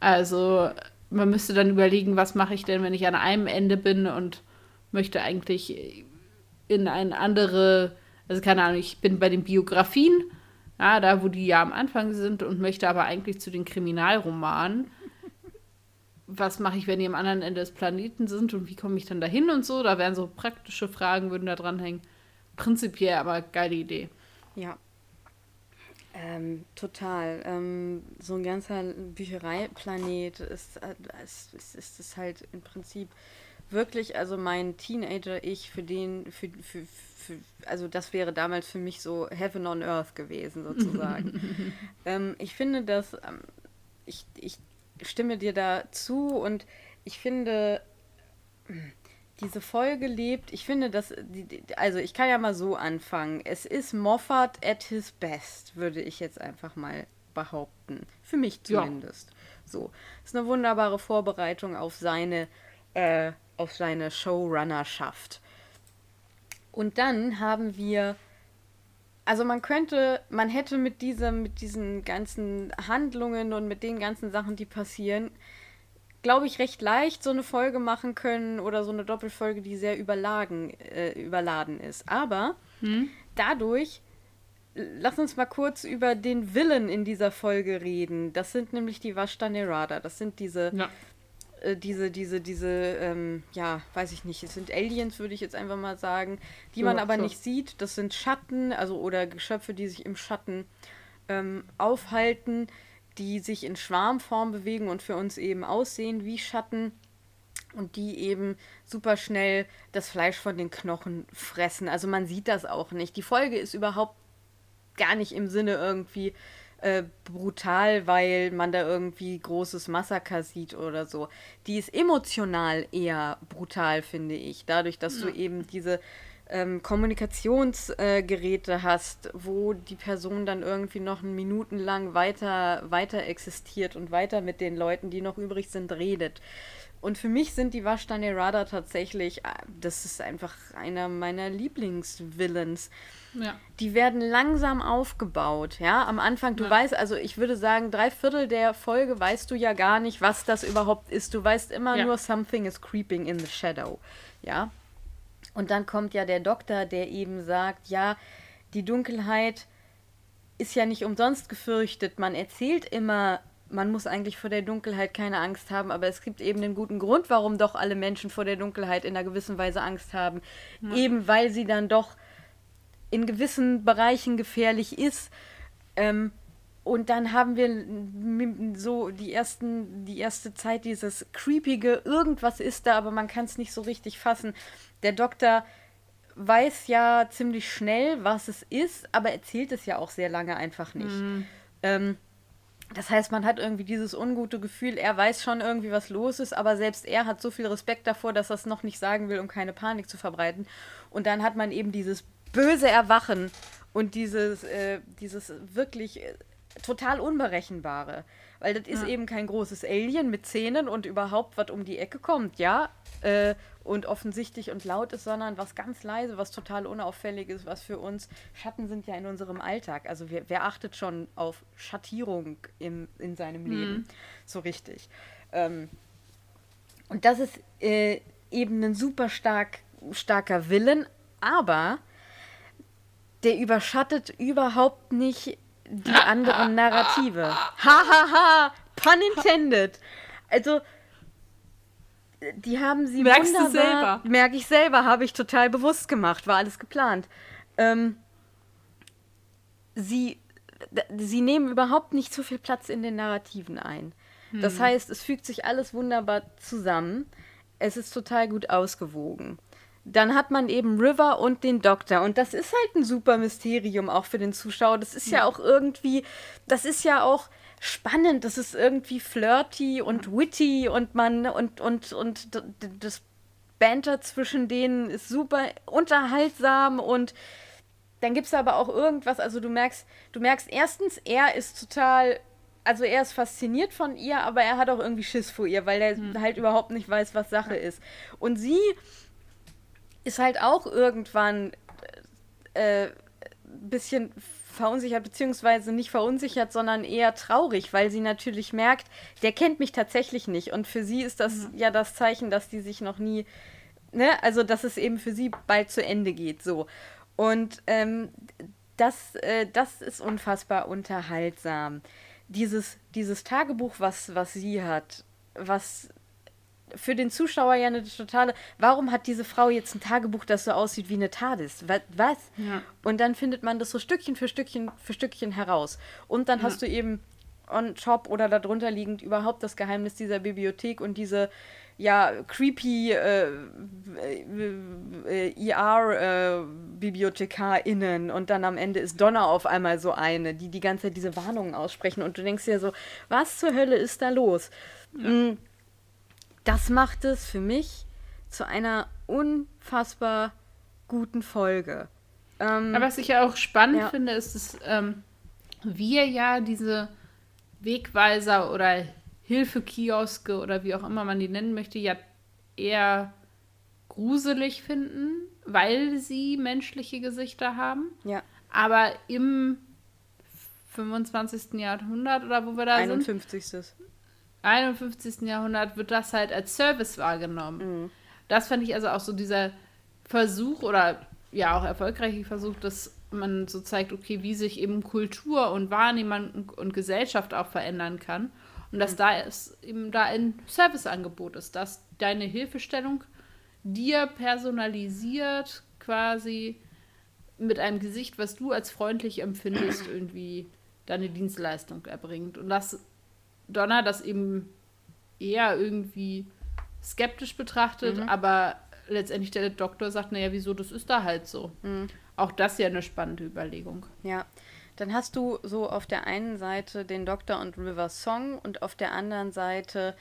Also man müsste dann überlegen, was mache ich denn, wenn ich an einem Ende bin und möchte eigentlich in eine andere, also keine Ahnung, ich bin bei den Biografien, ja, da wo die ja am Anfang sind und möchte aber eigentlich zu den Kriminalromanen. Was mache ich, wenn die am anderen Ende des Planeten sind und wie komme ich dann dahin und so? Da wären so praktische Fragen, würden da dranhängen. Prinzipiell aber geile Idee. Ja. Ähm, total. Ähm, so ein ganzer Büchereiplanet ist, äh, ist, ist, ist, ist halt im Prinzip wirklich, also mein Teenager-Ich, für den, für, für, für, also das wäre damals für mich so Heaven on Earth gewesen, sozusagen. (laughs) ähm, ich finde, dass ähm, ich, ich stimme dir da zu und ich finde, diese Folge lebt, ich finde, dass, also ich kann ja mal so anfangen. Es ist Moffat at his best, würde ich jetzt einfach mal behaupten. Für mich Ja. zumindest. So. Ist eine wunderbare Vorbereitung auf seine, äh, auf seine Showrunnerschaft. Und dann haben wir, also man könnte, man hätte mit diesem, mit diesen ganzen Handlungen und mit den ganzen Sachen, die passieren, glaube ich, recht leicht so eine Folge machen können oder so eine Doppelfolge, die sehr überlagen, äh, überladen ist. Aber dadurch, lass uns mal kurz über den Villain in dieser Folge reden. Das sind nämlich die Vashta Nerada. Das sind diese Ja. äh, diese, diese, diese, ähm, ja, weiß ich nicht, es sind Aliens, würde ich jetzt einfach mal sagen, die man Ja, aber so. nicht sieht. Das sind Schatten, also oder Geschöpfe, die sich im Schatten ähm, aufhalten, die sich in Schwarmform bewegen und für uns eben aussehen wie Schatten und die eben super schnell das Fleisch von den Knochen fressen. Also man sieht das auch nicht. Die Folge ist überhaupt gar nicht im Sinne irgendwie äh, brutal, weil man da irgendwie großes Massaker sieht oder so. Die ist emotional eher brutal, finde ich. Dadurch, dass du eben diese ähm, Kommunikationsgeräte hast, wo die Person dann irgendwie noch minutenlang weiter, weiter existiert und weiter mit den Leuten, die noch übrig sind, redet. Und für mich sind die Washtane Radar tatsächlich, äh, das ist einfach einer meiner Lieblingsvillains Ja. die werden langsam aufgebaut, ja. Am Anfang, du Ja. weißt, also ich würde sagen, drei Viertel der Folge weißt du ja gar nicht, was das überhaupt ist. Du weißt immer Ja. nur, something is creeping in the shadow, ja. Und dann kommt ja der Doktor, der eben sagt, ja, die Dunkelheit ist ja nicht umsonst gefürchtet. Man erzählt immer, man muss eigentlich vor der Dunkelheit keine Angst haben, aber es gibt eben einen guten Grund, warum doch alle Menschen vor der Dunkelheit in einer gewissen Weise Angst haben. Eben weil sie dann doch in gewissen Bereichen gefährlich ist. Ähm, und dann haben wir so die ersten, die erste Zeit dieses creepige, irgendwas ist da, aber man kann es nicht so richtig fassen. Der Doktor weiß ja ziemlich schnell, was es ist, aber erzählt es ja auch sehr lange einfach nicht. Ähm, das heißt, man hat irgendwie dieses ungute Gefühl, er weiß schon irgendwie, was los ist, aber selbst er hat so viel Respekt davor, dass er es noch nicht sagen will, um keine Panik zu verbreiten. Und dann hat man eben dieses böse Erwachen und dieses, äh, dieses wirklich äh, total Unberechenbare. Weil das ist Ja. eben kein großes Alien mit Zähnen und überhaupt was um die Ecke kommt, ja, äh, und offensichtlich und laut ist, sondern was ganz leise, was total unauffällig ist, was für uns Schatten sind ja in unserem Alltag. Also wer, wer achtet schon auf Schattierung im, in seinem Leben so richtig? Ähm, und das ist äh, eben ein super stark, starker Willen, aber der überschattet überhaupt nicht die anderen Narrative. Ha ha ha! Pun intended. Also, die haben sie Merkst du wunderbar. selber? Merke ich selber, habe ich total bewusst gemacht, war alles geplant. Ähm, sie, sie nehmen überhaupt nicht so viel Platz in den Narrativen ein. Das heißt, es fügt sich alles wunderbar zusammen. Es ist total gut ausgewogen. Dann hat man eben River und den Doktor. Und das ist halt ein super Mysterium auch für den Zuschauer. Das ist ja auch irgendwie, das ist ja auch spannend. Das ist irgendwie flirty und witty und man und, und, und das Banter zwischen denen ist super unterhaltsam und dann gibt es aber auch irgendwas, also du merkst, du merkst erstens, er ist total, also er ist fasziniert von ihr, aber er hat auch irgendwie Schiss vor ihr, weil er halt überhaupt nicht weiß, was Sache ist. Und sie ist halt auch irgendwann äh, ein bisschen verunsichert, beziehungsweise nicht verunsichert, sondern eher traurig, weil sie natürlich merkt, der kennt mich tatsächlich nicht. Und für sie ist das ja das Zeichen, dass die sich noch nie, ne, also dass es eben für sie bald zu Ende geht, so. Und ähm, das, äh, das ist unfassbar unterhaltsam. Dieses, dieses Tagebuch, was, was sie hat, was für den Zuschauer ja eine totale. Warum hat diese Frau jetzt ein Tagebuch, das so aussieht wie eine TARDIS? Wa- Was? Ja. Und dann findet man das so Stückchen für Stückchen für Stückchen heraus. Und dann hast du eben on top oder darunter liegend überhaupt das Geheimnis dieser Bibliothek und diese ja creepy äh, äh, ER äh, BibliothekarInnen und dann am Ende ist Donna auf einmal so eine, die die ganze Zeit diese Warnungen aussprechen und du denkst dir so, was zur Hölle ist da los? Mm, Das macht es für mich zu einer unfassbar guten Folge. Ähm, Aber was ich ja auch spannend Ja. finde, ist, dass ähm, wir ja diese Wegweiser oder Hilfekioske oder wie auch immer man die nennen möchte, ja eher gruselig finden, weil sie menschliche Gesichter haben. ja, Aber im 25. Jahrhundert oder wo wir da sind, 51. 51. Jahrhundert wird das halt als Service wahrgenommen. Mhm. Das fand ich also auch so dieser Versuch oder ja auch erfolgreicher Versuch, dass man so zeigt, okay, wie sich eben Kultur und Wahrnehmung und, Gesellschaft auch verändern kann. Und dass da es eben da ein Serviceangebot ist, dass deine Hilfestellung dir personalisiert quasi mit einem Gesicht, was du als freundlich empfindest, (clears throat) irgendwie deine Dienstleistung erbringt. Und dass Donna das eben eher irgendwie skeptisch betrachtet, Mhm. aber letztendlich der Doktor sagt, naja, wieso, das ist da halt so. Mhm. Auch das ja eine spannende Überlegung. Ja. Dann hast du so auf der einen Seite den Doktor und River Song und auf der anderen Seite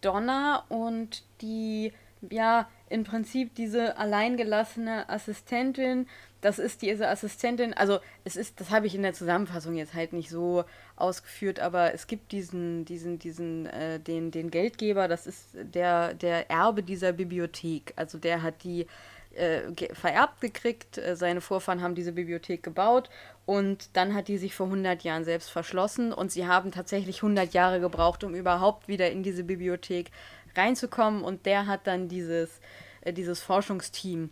Donna und die, ja, im Prinzip diese alleingelassene Assistentin. Das ist diese Assistentin, also es ist, das habe ich in der Zusammenfassung jetzt halt nicht so ausgeführt, aber es gibt diesen, diesen, diesen, äh, den, den Geldgeber, das ist der, der Erbe dieser Bibliothek. Also der hat die äh, vererbt gekriegt. Äh, Seine Vorfahren haben diese Bibliothek gebaut und dann hat die sich vor 100 Jahren selbst verschlossen und sie haben tatsächlich 100 Jahre gebraucht, um überhaupt wieder in diese Bibliothek reinzukommen und der hat dann dieses, äh, dieses Forschungsteam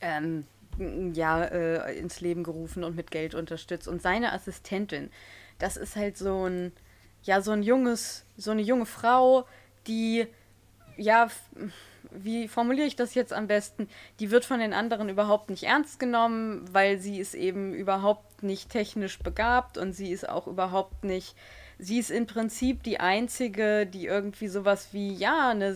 ähm, ja, äh, ins Leben gerufen und mit Geld unterstützt. Und seine Assistentin, das ist halt so ein, ja, so ein junges, so eine junge Frau, die, ja, wie formuliere ich das jetzt am besten? Die wird von den anderen überhaupt nicht ernst genommen, weil sie ist eben überhaupt nicht technisch begabt und sie ist auch überhaupt nicht. Sie ist im Prinzip die einzige, die irgendwie sowas wie, ja, eine,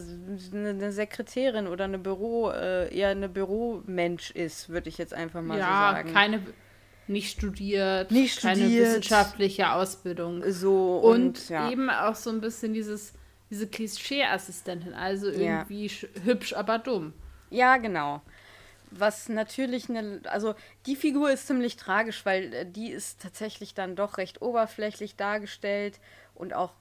eine Sekretärin oder eine Büro, äh, eher eine Büromensch ist, würde ich jetzt einfach mal ja, so sagen. keine, nicht studiert, Nicht keine studiert. wissenschaftliche Ausbildung. so Und, ja. eben auch so ein bisschen dieses, diese Klischee-Assistentin, also Ja. irgendwie sch- hübsch, aber dumm. Ja, genau. Was natürlich eine, also die Figur ist ziemlich tragisch, weil äh, die ist tatsächlich dann doch recht oberflächlich dargestellt und auch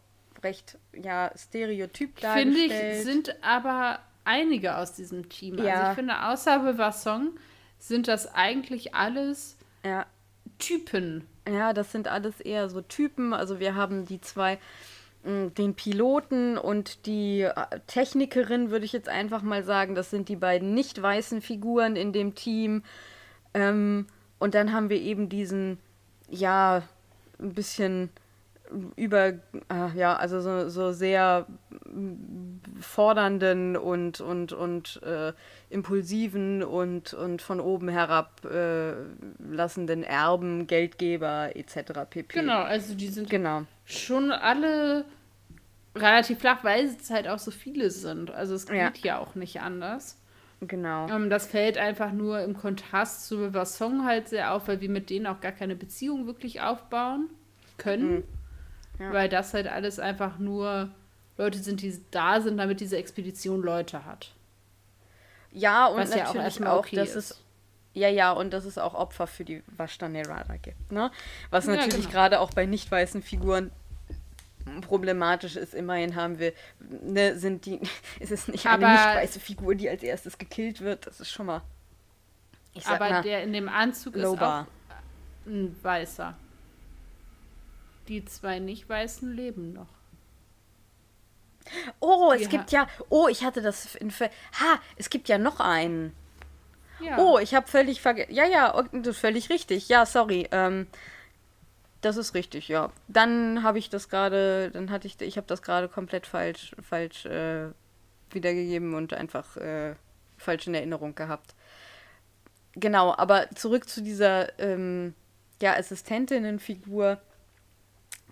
recht, ja, stereotyp Finde ich, dargestellt. sind aber einige aus diesem Team. Also Ja. ich finde, außer Bevassong sind das eigentlich alles ja, Typen. ja, das sind alles eher so Typen. Also wir haben die zwei, den Piloten und die äh, Technikerin, würde ich jetzt einfach mal sagen. Das sind die beiden nicht weißen Figuren in dem Team. Ähm, und dann haben wir eben diesen, ja, ein bisschen über, äh, ja, also so, so sehr fordernden und, und, und äh, impulsiven und, und von oben herab äh, lassenden Erben, Geldgeber etc. pp. Genau, also die sind Genau. schon alle relativ flach, weil es halt auch so viele sind. Also es geht Ja. ja auch nicht anders. Genau. Ähm, das fällt einfach nur im Kontrast zu Bevassong halt sehr auf, weil wir mit denen auch gar keine Beziehung wirklich aufbauen können. Mhm. Ja. Weil das halt alles einfach nur Leute sind, die da sind, damit diese Expedition Leute hat. Ja, und Was ja auch natürlich auch, okay dass ist. es ja, ja, und dass es auch Opfer für die Vashta-Nerada gibt. Ne? Was Ja, natürlich genau. gerade auch bei nicht weißen Figuren problematisch ist. Immerhin haben wir, ne, sind die, (laughs) ist es nicht eine Aber- nicht weiße Figur, die als erstes gekillt wird. Das ist schon mal. Aber mal, der in dem Anzug ist low auch ein Weißer. Die zwei nicht-Weißen leben noch. Oh, es Ja. gibt ja. Oh, ich hatte das in. Ver ha, es gibt ja noch einen. Ja. Oh, ich habe völlig vergessen. Ja, ja, das ist völlig richtig. Ja, sorry. Ähm, das ist richtig, ja. Dann habe ich das gerade, dann hatte ich, ich habe das gerade komplett falsch, falsch äh, wiedergegeben und einfach äh, falsch in Erinnerung gehabt. Genau, aber zurück zu dieser ähm, ja, Assistentinnenfigur.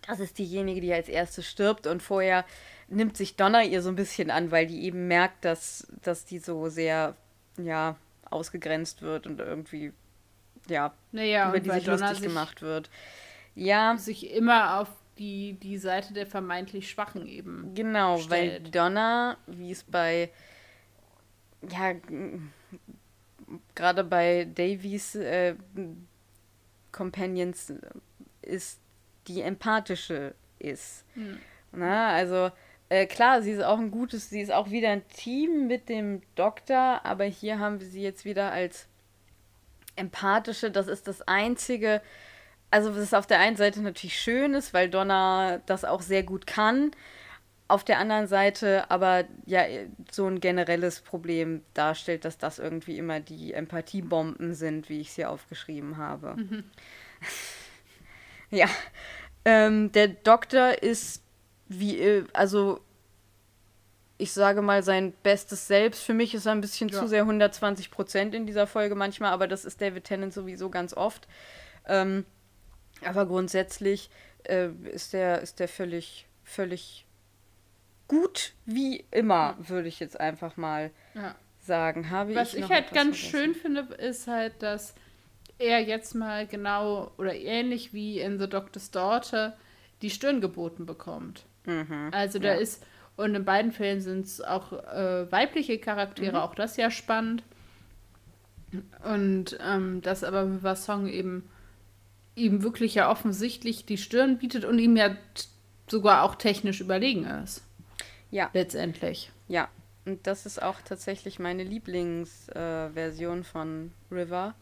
Das ist diejenige, die als erste stirbt und vorher nimmt sich Donna ihr so ein bisschen an, weil die eben merkt, dass, dass die so sehr, ja, ausgegrenzt wird und irgendwie, ja, naja, über die weil sich Donna lustig sich, gemacht wird. Ja, sich immer auf die, die Seite der vermeintlich Schwachen eben. genau, weil stellt. Donna, wie es bei, ja, gerade bei Davies äh, Companions ist, die empathische ist. Hm. Na, also äh, klar, sie ist auch ein gutes, sie ist auch wieder ein Team mit dem Doktor, aber hier haben wir sie jetzt wieder als empathische. Das ist das Einzige, also was auf der einen Seite natürlich schön ist, weil Donna das auch sehr gut kann. Auf der anderen Seite aber ja so ein generelles Problem darstellt, dass das irgendwie immer die Empathiebomben sind, wie ich sie aufgeschrieben habe. (laughs) ja. Ähm, der Doktor ist wie, äh, also ich sage mal, sein bestes Selbst. Für mich ist er ein bisschen ja. zu sehr 120 Prozent in dieser Folge manchmal, aber das ist David Tennant sowieso ganz oft. Ähm, aber grundsätzlich äh, ist der, ist der völlig, völlig gut wie immer, würde ich jetzt einfach mal ja. sagen. Habe was ich, ich halt ganz vergessen? schön finde, ist halt, dass er jetzt mal genau oder ähnlich wie in The Doctor's Daughter die Stirn geboten bekommt. Mhm, also da ja. ist und in beiden Fällen sind es auch äh, weibliche Charaktere, mhm. auch das ja spannend. Und ähm, dass aber Song eben ihm wirklich ja offensichtlich die Stirn bietet und ihm ja sogar auch technisch überlegen ist. Ja. Letztendlich. Ja. Und das ist auch tatsächlich meine Lieblingsversion äh, von River.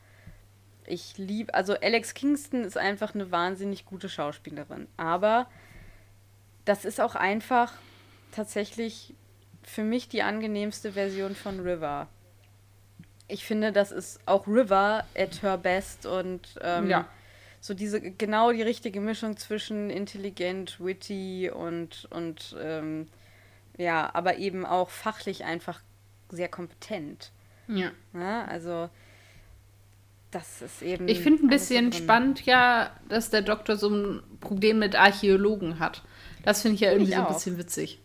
Ich liebe, also Alex Kingston ist einfach eine wahnsinnig gute Schauspielerin. Aber das ist auch einfach tatsächlich für mich die angenehmste Version von River. Ich finde, das ist auch River at her best und ähm, ja. so diese genau die richtige Mischung zwischen intelligent, witty und, und ähm, ja, aber eben auch fachlich einfach sehr kompetent. Ja. ja also das ist eben. Ich finde ein bisschen spannend, ja, dass der Doktor so ein Problem mit Archäologen hat. Das finde ich ja irgendwie ich so ein bisschen witzig.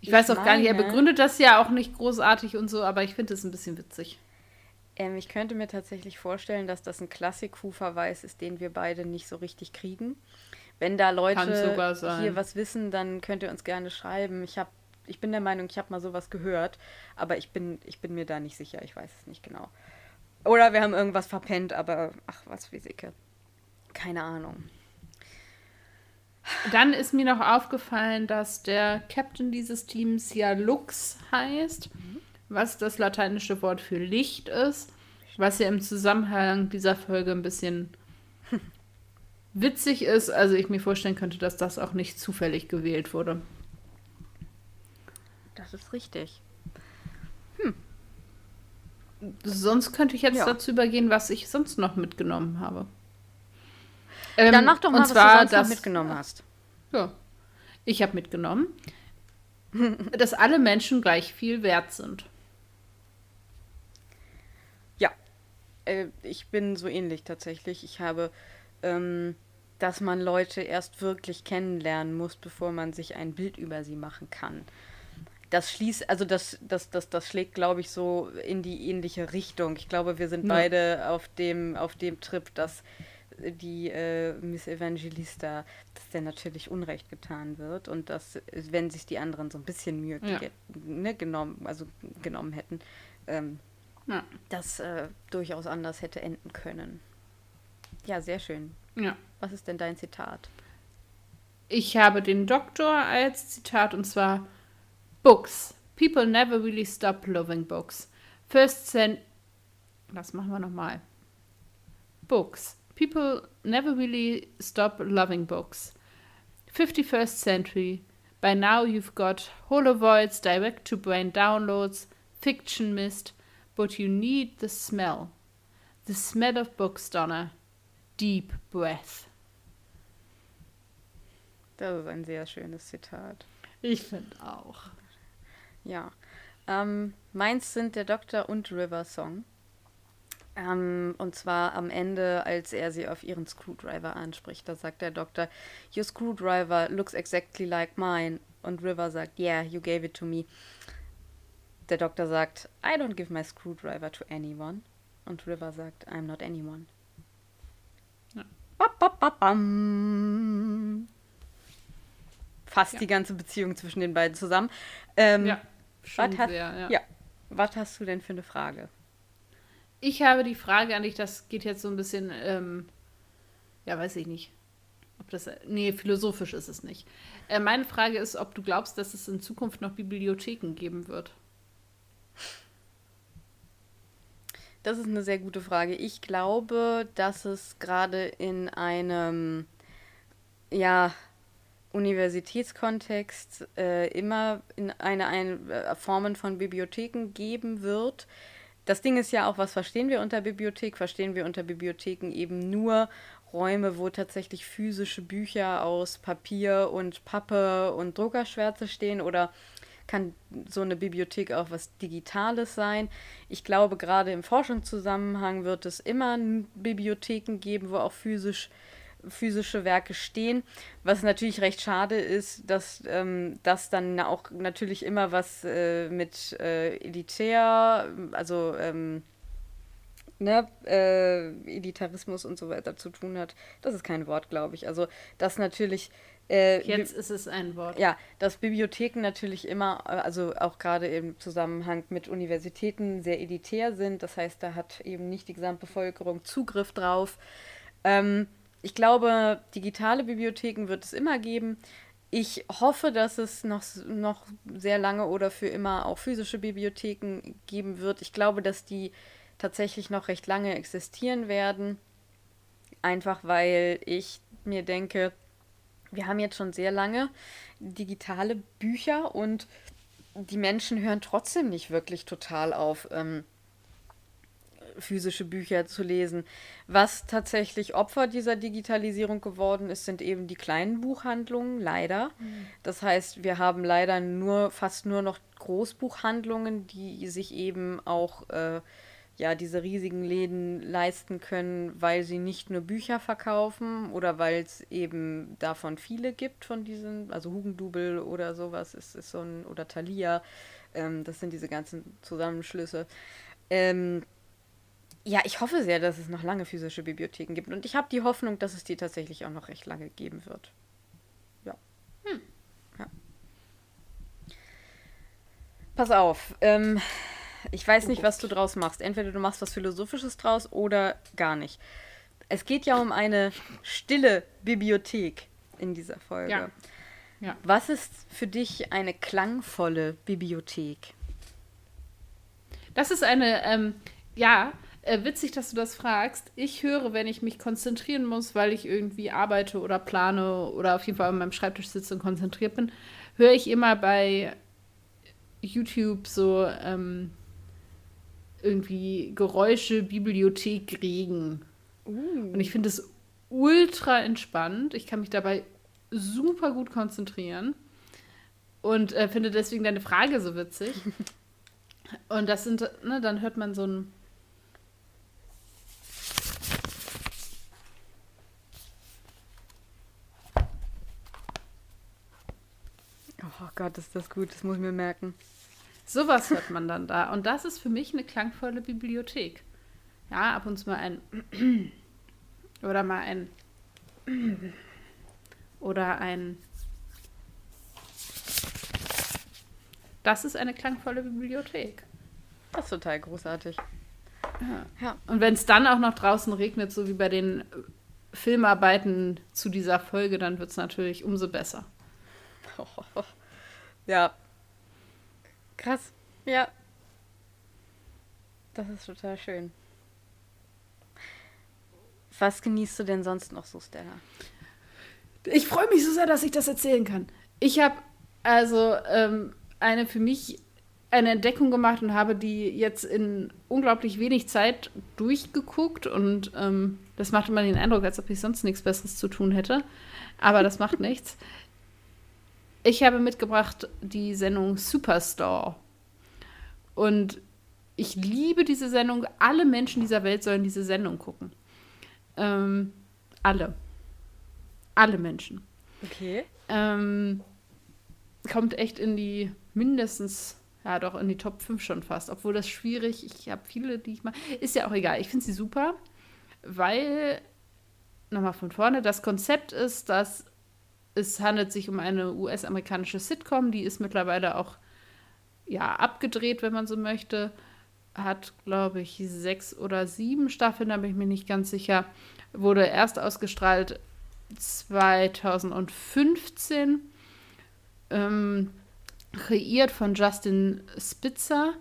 Ich, ich weiß auch meine, gar nicht, er begründet das ja auch nicht großartig und so, aber ich finde es ein bisschen witzig. Ähm, ich könnte mir tatsächlich vorstellen, dass das ein Klassik-Verweis ist, den wir beide nicht so richtig kriegen. Wenn da Leute hier was wissen, dann könnt ihr uns gerne schreiben. Ich habe ich bin der Meinung, ich habe mal sowas gehört, aber ich bin, ich bin mir da nicht sicher, ich weiß es nicht genau. Oder wir haben irgendwas verpennt, aber ach, was Physik. Keine Ahnung. Dann ist mir noch aufgefallen, dass der Captain dieses Teams ja Lux heißt, mhm. was das lateinische Wort für Licht ist, was ja im Zusammenhang dieser Folge ein bisschen (laughs) witzig ist. Also ich mir vorstellen könnte, dass das auch nicht zufällig gewählt wurde. Das ist richtig. Sonst könnte ich jetzt ja. dazu übergehen, was ich sonst noch mitgenommen habe. Ähm, Dann mach doch mal, was zwar, du sonst das, mitgenommen hast. Ja. Ich habe mitgenommen, (laughs) dass alle Menschen gleich viel wert sind. Ja, äh, ich bin so ähnlich tatsächlich. Ich habe, ähm, dass man Leute erst wirklich kennenlernen muss, bevor man sich ein Bild über sie machen kann. Das schließt, also das, das, das, das schlägt, glaube ich, so in die ähnliche Richtung. Ich glaube, wir sind ja. beide auf dem, auf dem Trip, dass die äh, Miss Evangelista, dass der natürlich Unrecht getan wird und dass, wenn sich die anderen so ein bisschen Mühe ja. ne, genommen, also genommen hätten, ähm, ja. das äh, durchaus anders hätte enden können. Ja, sehr schön. Ja. Was ist denn dein Zitat? Ich habe den Doktor als Zitat und zwar Books. People never really stop loving books. First sent. Was machen wir nochmal? Books people never really stop loving books. 51st century. By now you've got holovoids, direct to brain downloads, fiction mist, but you need the smell. The smell of books, Donna. Deep breath. Das ist ein sehr schönes Zitat. Ich finde auch. Ja. Ähm, meins sind der Doktor und River Song. Ähm, und zwar am Ende, als er sie auf ihren Screwdriver anspricht. Da sagt der Doktor, Your screwdriver looks exactly like mine. Und River sagt, Yeah, you gave it to me. Der Doktor sagt, I don't give my screwdriver to anyone. Und River sagt, I'm not anyone. Ja. Fasst ja. die ganze Beziehung zwischen den beiden zusammen. Ähm, ja, was, hat, sehr, ja. ja, was hast du denn für eine Frage? Ich habe die Frage an dich, das geht jetzt so ein bisschen, ähm, ja, weiß ich nicht. Ob das, nee, philosophisch ist es nicht. Äh, meine Frage ist, ob du glaubst, dass es in Zukunft noch Bibliotheken geben wird. Das ist eine sehr gute Frage. Ich glaube, dass es gerade in einem, ja, Universitätskontext äh, immer in eine, eine äh, Formen von Bibliotheken geben wird, das Ding ist ja auch, was verstehen wir unter Bibliothek? Verstehen wir unter Bibliotheken eben nur Räume, wo tatsächlich physische Bücher aus Papier und Pappe und Druckerschwärze stehen oder kann so eine Bibliothek auch was Digitales sein. Ich glaube, gerade im Forschungszusammenhang wird es immer Bibliotheken geben, wo auch physisch physische Werke stehen, was natürlich recht schade ist, dass ähm, das dann auch natürlich immer was äh, mit äh, elitär, also ähm, ne, äh, Elitarismus und so weiter zu tun hat. Das ist kein Wort, glaube ich. Also das natürlich. Äh, Jetzt ist es ein Wort. Ja, dass Bibliotheken natürlich immer, äh, also auch gerade im Zusammenhang mit Universitäten sehr elitär sind. Das heißt, da hat eben nicht die Gesamtbevölkerung Zugriff drauf. Ähm, ich glaube, digitale Bibliotheken wird es immer geben. Ich hoffe, dass es noch, noch sehr lange oder für immer auch physische Bibliotheken geben wird. Ich glaube, dass die tatsächlich noch recht lange existieren werden. Einfach weil ich mir denke, wir haben jetzt schon sehr lange digitale Bücher und die Menschen hören trotzdem nicht wirklich total auf, ähm, physische Bücher zu lesen. Was tatsächlich Opfer dieser Digitalisierung geworden ist, sind eben die kleinen Buchhandlungen, leider. Mhm. Das heißt, wir haben leider nur fast nur noch Großbuchhandlungen, die sich eben auch äh, ja diese riesigen Läden leisten können, weil sie nicht nur Bücher verkaufen oder weil es eben davon viele gibt von diesen, also Hugendubel oder sowas ist, ist so ein, oder Thalia, ähm, das sind diese ganzen Zusammenschlüsse. Ähm, ja, ich hoffe sehr, dass es noch lange physische Bibliotheken gibt und ich habe die Hoffnung, dass es die tatsächlich auch noch recht lange geben wird. Ja. Hm. ja. Pass auf, ähm, ich weiß nicht, was du draus machst. Entweder du machst was Philosophisches draus oder gar nicht. Es geht ja um eine stille Bibliothek in dieser Folge. Ja. Ja. Was ist für dich eine klangvolle Bibliothek? Das ist eine, ähm, ja, äh, witzig, dass du das fragst. Ich höre, wenn ich mich konzentrieren muss, weil ich irgendwie arbeite oder plane oder auf jeden Fall an meinem Schreibtisch sitze und konzentriert bin, höre ich immer bei YouTube so ähm, irgendwie Geräusche, Bibliothek, Regen. Uh. Und ich finde es ultra entspannt. Ich kann mich dabei super gut konzentrieren und äh, finde deswegen deine Frage so witzig. (laughs) Und das sind, ne, dann hört man so ein. Oh Gott, ist das gut, das muss ich mir merken. Sowas hört man dann da. Und das ist für mich eine klangvolle Bibliothek. Ja, ab und zu mal ein (clears throat) oder mal ein (clears throat) oder ein Das ist eine klangvolle Bibliothek. Das ist total großartig. Ja. ja. Und wenn es dann auch noch draußen regnet, so wie bei den Filmarbeiten zu dieser Folge, dann wird es natürlich umso besser. (laughs) Ja, Krass. Ja. Das ist total schön. Was genießt du denn sonst noch so, Stella? Ich freue mich so sehr, dass ich das erzählen kann. Ich habe also ähm, eine für mich eine Entdeckung gemacht und habe die jetzt in unglaublich wenig Zeit durchgeguckt und ähm, das macht immer den Eindruck, als ob ich sonst nichts Besseres zu tun hätte. Aber das macht (laughs) nichts. Ich habe mitgebracht die Sendung Superstore. Und ich liebe diese Sendung. Alle Menschen dieser Welt sollen diese Sendung gucken. Ähm, alle. Alle Menschen. Okay. Ähm, kommt echt in die mindestens, ja doch, in die Top 5 schon fast. Obwohl das schwierig, ich habe viele, die ich mal. Ist ja auch egal. Ich finde sie super, weil, nochmal von vorne, das Konzept ist, dass es handelt sich um eine US-amerikanische Sitcom, die ist mittlerweile auch ja, abgedreht, wenn man so möchte. Hat, glaube ich, sechs oder sieben Staffeln, da bin ich mir nicht ganz sicher. Wurde erst ausgestrahlt 2015. Ähm, kreiert von Justin Spitzer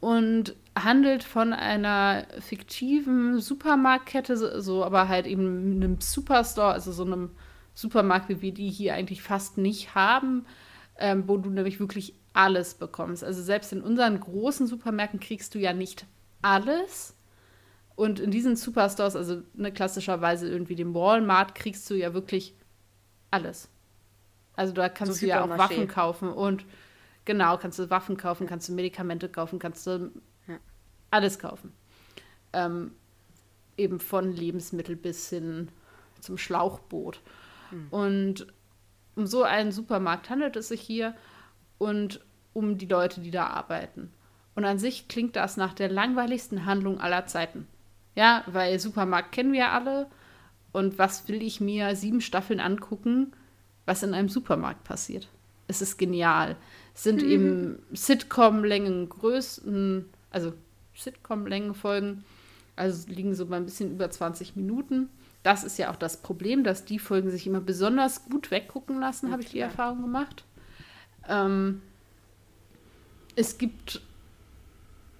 und handelt von einer fiktiven Supermarktkette, so, aber halt eben einem Superstore, also so einem Supermarkt, wie wir die hier eigentlich fast nicht haben, ähm, wo du nämlich wirklich alles bekommst. Also selbst in unseren großen Supermärkten kriegst du ja nicht alles. Und in diesen Superstores, also ne, klassischerweise irgendwie dem Walmart, kriegst du ja wirklich alles. Also da kannst So du ja auch. Waffen kaufen und genau, kannst du Waffen kaufen, kannst du Medikamente kaufen, kannst du Ja. alles kaufen. Ähm, eben von Lebensmittel bis hin zum Schlauchboot. Hm. Und um so einen Supermarkt handelt es sich hier und um die Leute, die da arbeiten. Und an sich klingt das nach der langweiligsten Handlung aller Zeiten. Ja, weil Supermarkt kennen wir alle. Und was will ich mir sieben Staffeln angucken, was in einem Supermarkt passiert? Es ist genial. Es sind eben Sitcom-Längen größten, also Sitcom-Längen-Folgen, also liegen so bei ein bisschen über 20 Minuten. Das ist ja auch das Problem, dass die Folgen sich immer besonders gut weggucken lassen, habe ich die klar. Erfahrung gemacht. Ähm, es gibt,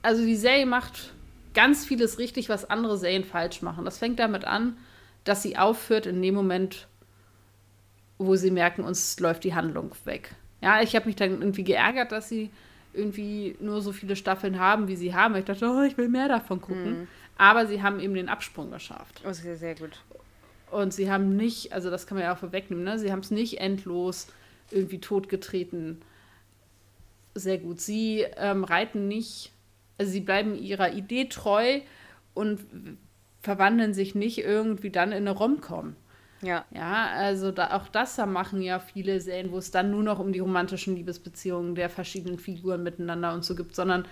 also die Serie macht ganz vieles richtig, was andere Serien falsch machen. Das fängt damit an, dass sie aufhört in dem Moment, wo sie merken, uns läuft die Handlung weg. Ja, ich habe mich dann irgendwie geärgert, dass sie irgendwie nur so viele Staffeln haben, wie sie haben. Ich dachte, oh, ich will mehr davon gucken. Aber sie haben eben den Absprung geschafft. Oh, sehr, sehr gut. Und sie haben nicht, also das kann man ja auch vorwegnehmen, ne? sie haben es nicht endlos irgendwie totgetreten. Sehr gut. Sie ähm, reiten nicht, also sie bleiben ihrer Idee treu und verwandeln sich nicht irgendwie dann in eine Rom-Com. Ja. Ja, also da, auch das da machen ja viele Serien, wo es dann nur noch um die romantischen Liebesbeziehungen der verschiedenen Figuren miteinander und so gibt, sondern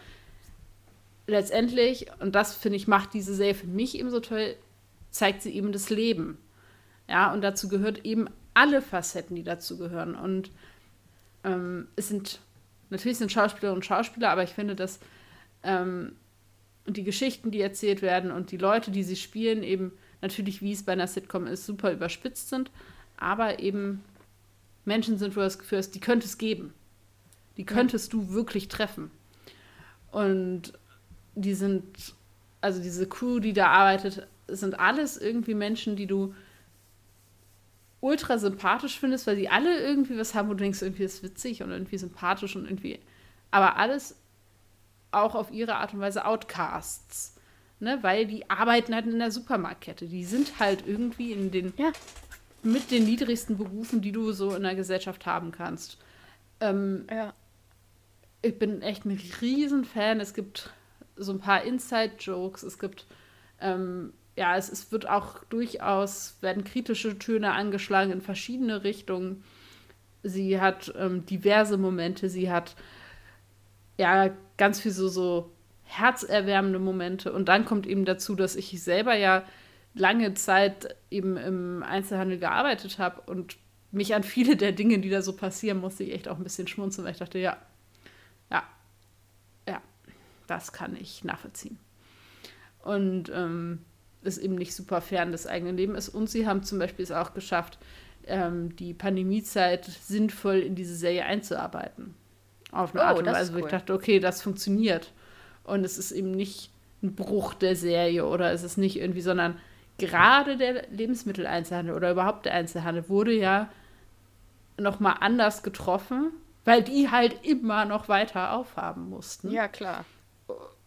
letztendlich, und das finde ich, macht diese Serie für mich eben so toll, zeigt sie eben das Leben. Ja, und dazu gehört eben alle Facetten, die dazu gehören. Und ähm, es sind, natürlich sind Schauspielerinnen und Schauspieler, aber ich finde, dass ähm, die Geschichten, die erzählt werden und die Leute, die sie spielen, eben natürlich, wie es bei einer Sitcom ist, super überspitzt sind, aber eben Menschen sind, wo du das Gefühl hast, die könnte es geben. Die könntest du wirklich treffen. Und die sind, also diese Crew, die da arbeitet, sind alles irgendwie Menschen, die du ultra sympathisch findest, weil sie alle irgendwie was haben, wo du denkst, irgendwie ist witzig und irgendwie sympathisch und irgendwie, aber alles auch auf ihre Art und Weise Outcasts. Ne, weil die arbeiten halt in der Supermarktkette. Die sind halt irgendwie in den Ja. mit den niedrigsten Berufen, die du so in der Gesellschaft haben kannst. Ähm, Ja. ich bin echt ein Riesenfan. Es gibt so ein paar Inside-Jokes. Es gibt, ähm, ja, es, es wird auch durchaus, werden kritische Töne angeschlagen in verschiedene Richtungen. Sie hat ähm, diverse Momente. Sie hat, ja, ganz viel so, so herzerwärmende Momente. Und dann kommt eben dazu, dass ich selber ja lange Zeit eben im Einzelhandel gearbeitet habe und mich an viele der Dinge, die da so passieren, musste ich echt auch ein bisschen schmunzeln, weil ich dachte, ja, das kann ich nachvollziehen. Und ähm, ist eben nicht super fern des eigenen Lebens ist. Und sie haben zum Beispiel es auch geschafft, ähm, die Pandemiezeit sinnvoll in diese Serie einzuarbeiten. Auf eine Oh, Art und Weise, wo ich dachte, okay, das funktioniert. Und es ist eben nicht ein Bruch der Serie oder es ist nicht irgendwie, sondern gerade der Lebensmitteleinzelhandel oder überhaupt der Einzelhandel wurde ja nochmal anders getroffen, weil die halt immer noch weiter aufhaben mussten. Ja, klar.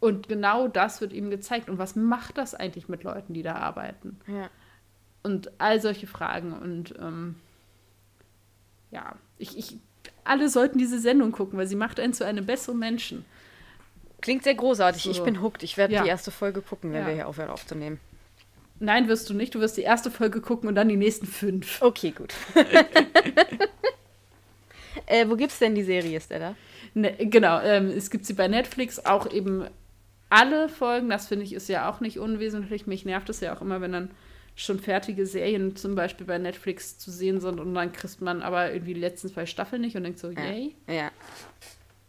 Und genau das wird ihm gezeigt. Und was macht das eigentlich mit Leuten, die da arbeiten? Ja. Und all solche Fragen. Und ähm, ja, ich, ich, alle sollten diese Sendung gucken, weil sie macht einen zu einem besseren Menschen. Klingt sehr großartig. So. Ich bin hooked. Ich werde Ja. die erste Folge gucken, wenn Ja. wir hier aufhören aufzunehmen. Nein, wirst du nicht. Du wirst die erste Folge gucken und dann die nächsten fünf. Okay, gut. (laughs) äh, wo gibt's denn die Serie, da? Ne, genau, ähm, es gibt sie bei Netflix auch eben alle Folgen. Das finde ich ist ja auch nicht unwesentlich. Mich nervt es ja auch immer, wenn dann schon fertige Serien zum Beispiel bei Netflix zu sehen sind und dann kriegt man aber irgendwie die letzten zwei Staffeln nicht und denkt so, yay. Ja.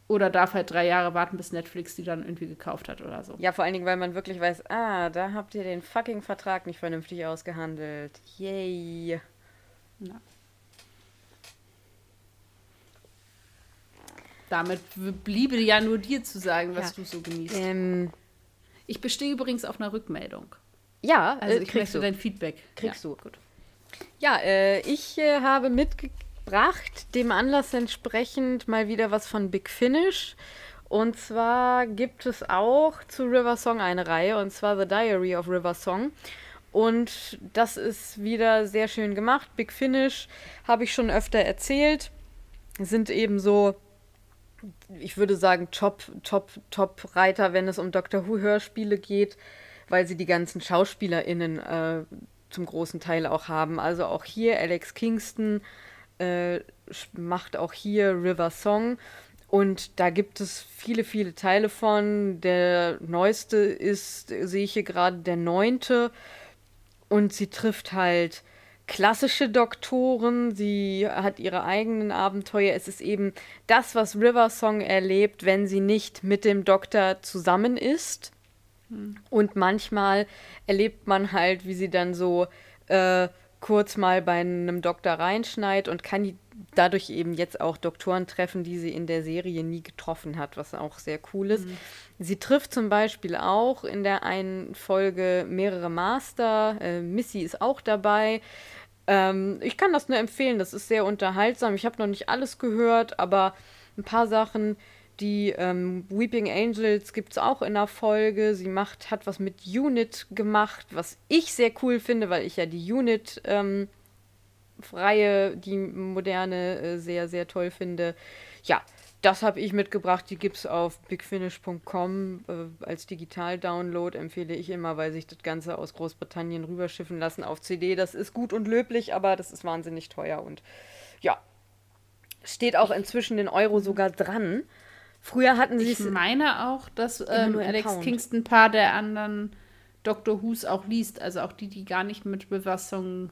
Oder darf halt drei Jahre warten, bis Netflix die dann irgendwie gekauft hat oder so. Ja, vor allen Dingen, weil man wirklich weiß, ah, da habt ihr den fucking Vertrag nicht vernünftig ausgehandelt. Yay. Ja. Damit bliebe ja nur dir zu sagen, was Ja. du so genießt. Ähm, Ich bestehe übrigens auf einer Rückmeldung. ja, Also äh, ich kriegst du. dein Feedback. Kriegst ja, du. Gut. Ja, äh, ich äh, habe mitgebracht, dem Anlass entsprechend mal wieder was von Big Finish. Und zwar gibt es auch zu River Song eine Reihe, und zwar The Diary of River Song. Und das ist wieder sehr schön gemacht. Big Finish habe ich schon öfter erzählt. Sind eben so, ich würde sagen, Top, Top, Top-Reiter, wenn es um Doctor Who-Hörspiele geht, weil sie die ganzen SchauspielerInnen äh, zum großen Teil auch haben. Also auch hier Alex Kingston äh, macht auch hier River Song. Und da gibt es viele, viele Teile von. Der neueste ist, sehe ich hier gerade, der neunte. Und sie trifft halt klassische Doktoren, sie hat ihre eigenen Abenteuer. Es ist eben das, was River Song erlebt, wenn sie nicht mit dem Doktor zusammen ist. Hm. Und manchmal erlebt man halt, wie sie dann so äh, kurz mal bei einem Doktor reinschneit und kann die dadurch eben jetzt auch Doktoren treffen, die sie in der Serie nie getroffen hat, was auch sehr cool ist. Mhm. Sie trifft zum Beispiel auch in der einen Folge mehrere Master. Äh, Missy ist auch dabei. Ähm, ich kann das nur empfehlen, das ist sehr unterhaltsam. Ich habe noch nicht alles gehört, aber ein paar Sachen. Die ähm, Weeping Angels gibt es auch in der Folge. Sie macht, hat was mit Unit gemacht, was ich sehr cool finde, weil ich ja die Unit ähm, freie, die moderne äh, sehr, sehr toll finde. Ja, das habe ich mitgebracht. Die gibt es auf bigfinish.com äh, als Digital-Download. Empfehle ich immer, weil sich das Ganze aus Großbritannien rüberschiffen lassen auf CD. Das ist gut und löblich, aber das ist wahnsinnig teuer. Und ja, steht auch inzwischen den Euro sogar dran. Früher hatten sie es. Ich meine auch, dass ähm, Alex Pound. Kingston ein paar der anderen Doctor Who's auch liest. Also auch die, die gar nicht mit Befassung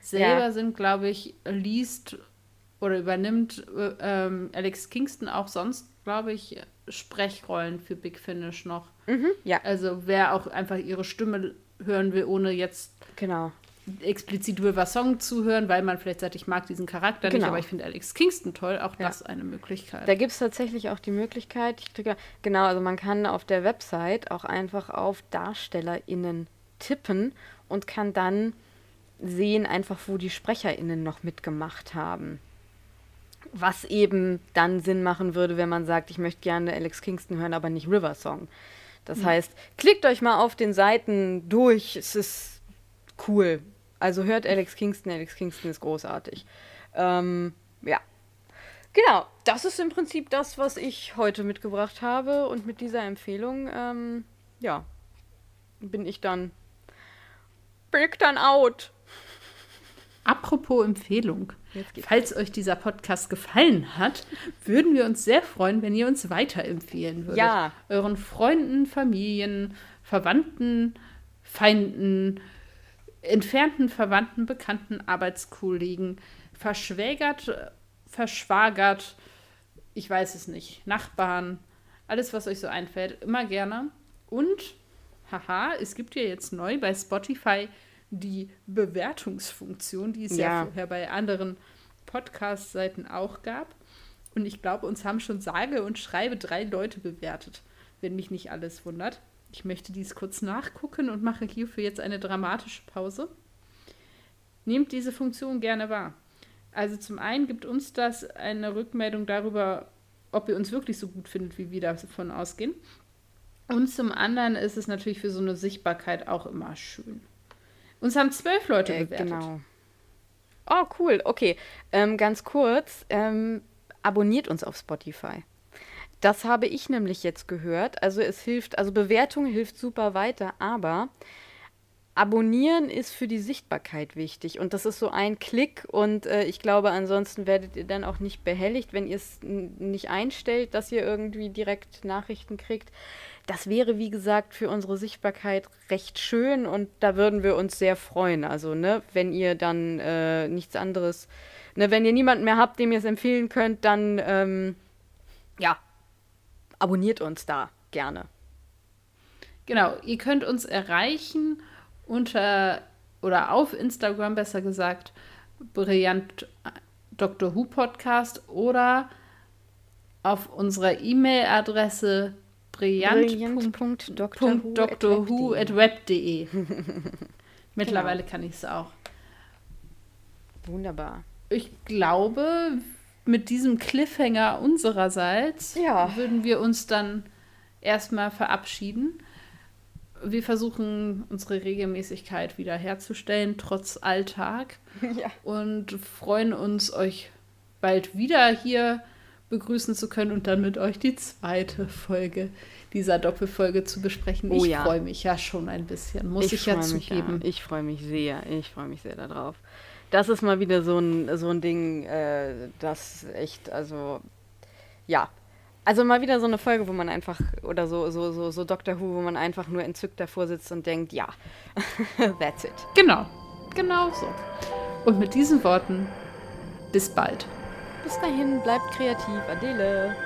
selber ja. sind, glaube ich, liest oder übernimmt äh, Alex Kingston auch sonst, glaube ich, Sprechrollen für Big Finish noch. Mhm, ja. Also wer auch einfach ihre Stimme hören will, ohne jetzt genau. explizit River Song zu hören, weil man vielleicht sagt, ich mag diesen Charakter genau. nicht, aber ich finde Alex Kingston toll, auch ja. das eine Möglichkeit. Da gibt es tatsächlich auch die Möglichkeit, ich drücke, genau, also man kann auf der Website auch einfach auf DarstellerInnen tippen und kann dann sehen einfach, wo die SprecherInnen noch mitgemacht haben. Was eben dann Sinn machen würde, wenn man sagt, ich möchte gerne Alex Kingston hören, aber nicht River Song. Das mhm. heißt, klickt euch mal auf den Seiten durch, es ist cool. Also hört Alex Kingston, Alex Kingston ist großartig. Ähm, ja. Genau, das ist im Prinzip das, was ich heute mitgebracht habe. Und mit dieser Empfehlung, ähm, ja, bin ich dann. Bin dann out. Apropos Empfehlung. Falls euch dieser Podcast gefallen hat, würden wir uns sehr freuen, wenn ihr uns weiterempfehlen würdet. Ja. Euren Freunden, Familien, Verwandten, Feinden, entfernten Verwandten, Bekannten, Arbeitskollegen, verschwägert, verschwagert, ich weiß es nicht, Nachbarn, alles, was euch so einfällt, immer gerne. Und, haha, es gibt ja jetzt neu bei Spotify die Bewertungsfunktion, die es ja, ja vorher bei anderen Podcast-Seiten auch gab. Und ich glaube, uns haben schon sage und schreibe drei Leute bewertet, wenn mich nicht alles wundert. Ich möchte dies kurz nachgucken und mache hierfür jetzt eine dramatische Pause. Nehmt diese Funktion gerne wahr. Also zum einen gibt uns das eine Rückmeldung darüber, ob ihr uns wirklich so gut findet, wie wir davon ausgehen. Und zum anderen ist es natürlich für so eine Sichtbarkeit auch immer schön. Uns haben zwölf Leute äh, bewertet. Genau. Oh, cool. Okay. Ähm, ganz kurz. Ähm, abonniert uns auf Spotify. Das habe ich nämlich jetzt gehört. Also es hilft, also Bewertung hilft super weiter, aber Abonnieren ist für die Sichtbarkeit wichtig und das ist so ein Klick und äh, ich glaube, ansonsten werdet ihr dann auch nicht behelligt, wenn ihr es nicht einstellt, dass ihr irgendwie direkt Nachrichten kriegt das wäre, wie gesagt, für unsere Sichtbarkeit recht schön und da würden wir uns sehr freuen. Also, ne, wenn ihr dann äh, nichts anderes, ne, wenn ihr niemanden mehr habt, dem ihr es empfehlen könnt, dann, ähm, ja, abonniert uns da gerne. Genau, ihr könnt uns erreichen unter oder auf Instagram besser gesagt, Brillant Dr. Who Podcast oder auf unserer E-Mail-Adresse brillant.drwho.web.de. (laughs) Mittlerweile genau. kann ich es auch. Wunderbar. Ich glaube, mit diesem Cliffhanger unsererseits Ja. würden wir uns dann erstmal verabschieden. Wir versuchen unsere Regelmäßigkeit wieder herzustellen, trotz Alltag. (laughs) Ja. Und freuen uns, euch bald wieder hier begrüßen zu können und dann mit euch die zweite Folge dieser Doppelfolge zu besprechen. Oh ich ja. freue mich ja schon ein bisschen, muss ich, ja freu mich, zugeben. Ich freue mich sehr. Ich freue mich sehr darauf. Das ist mal wieder so ein, so ein Ding, äh, das echt, also, ja. Also mal wieder so eine Folge, wo man einfach, oder so, so, so, so Doctor Who, wo man einfach nur entzückt davor sitzt und denkt, ja, (laughs) that's it. Genau, genau so. Und mit diesen Worten, bis bald. Bis dahin, bleibt kreativ. Adele.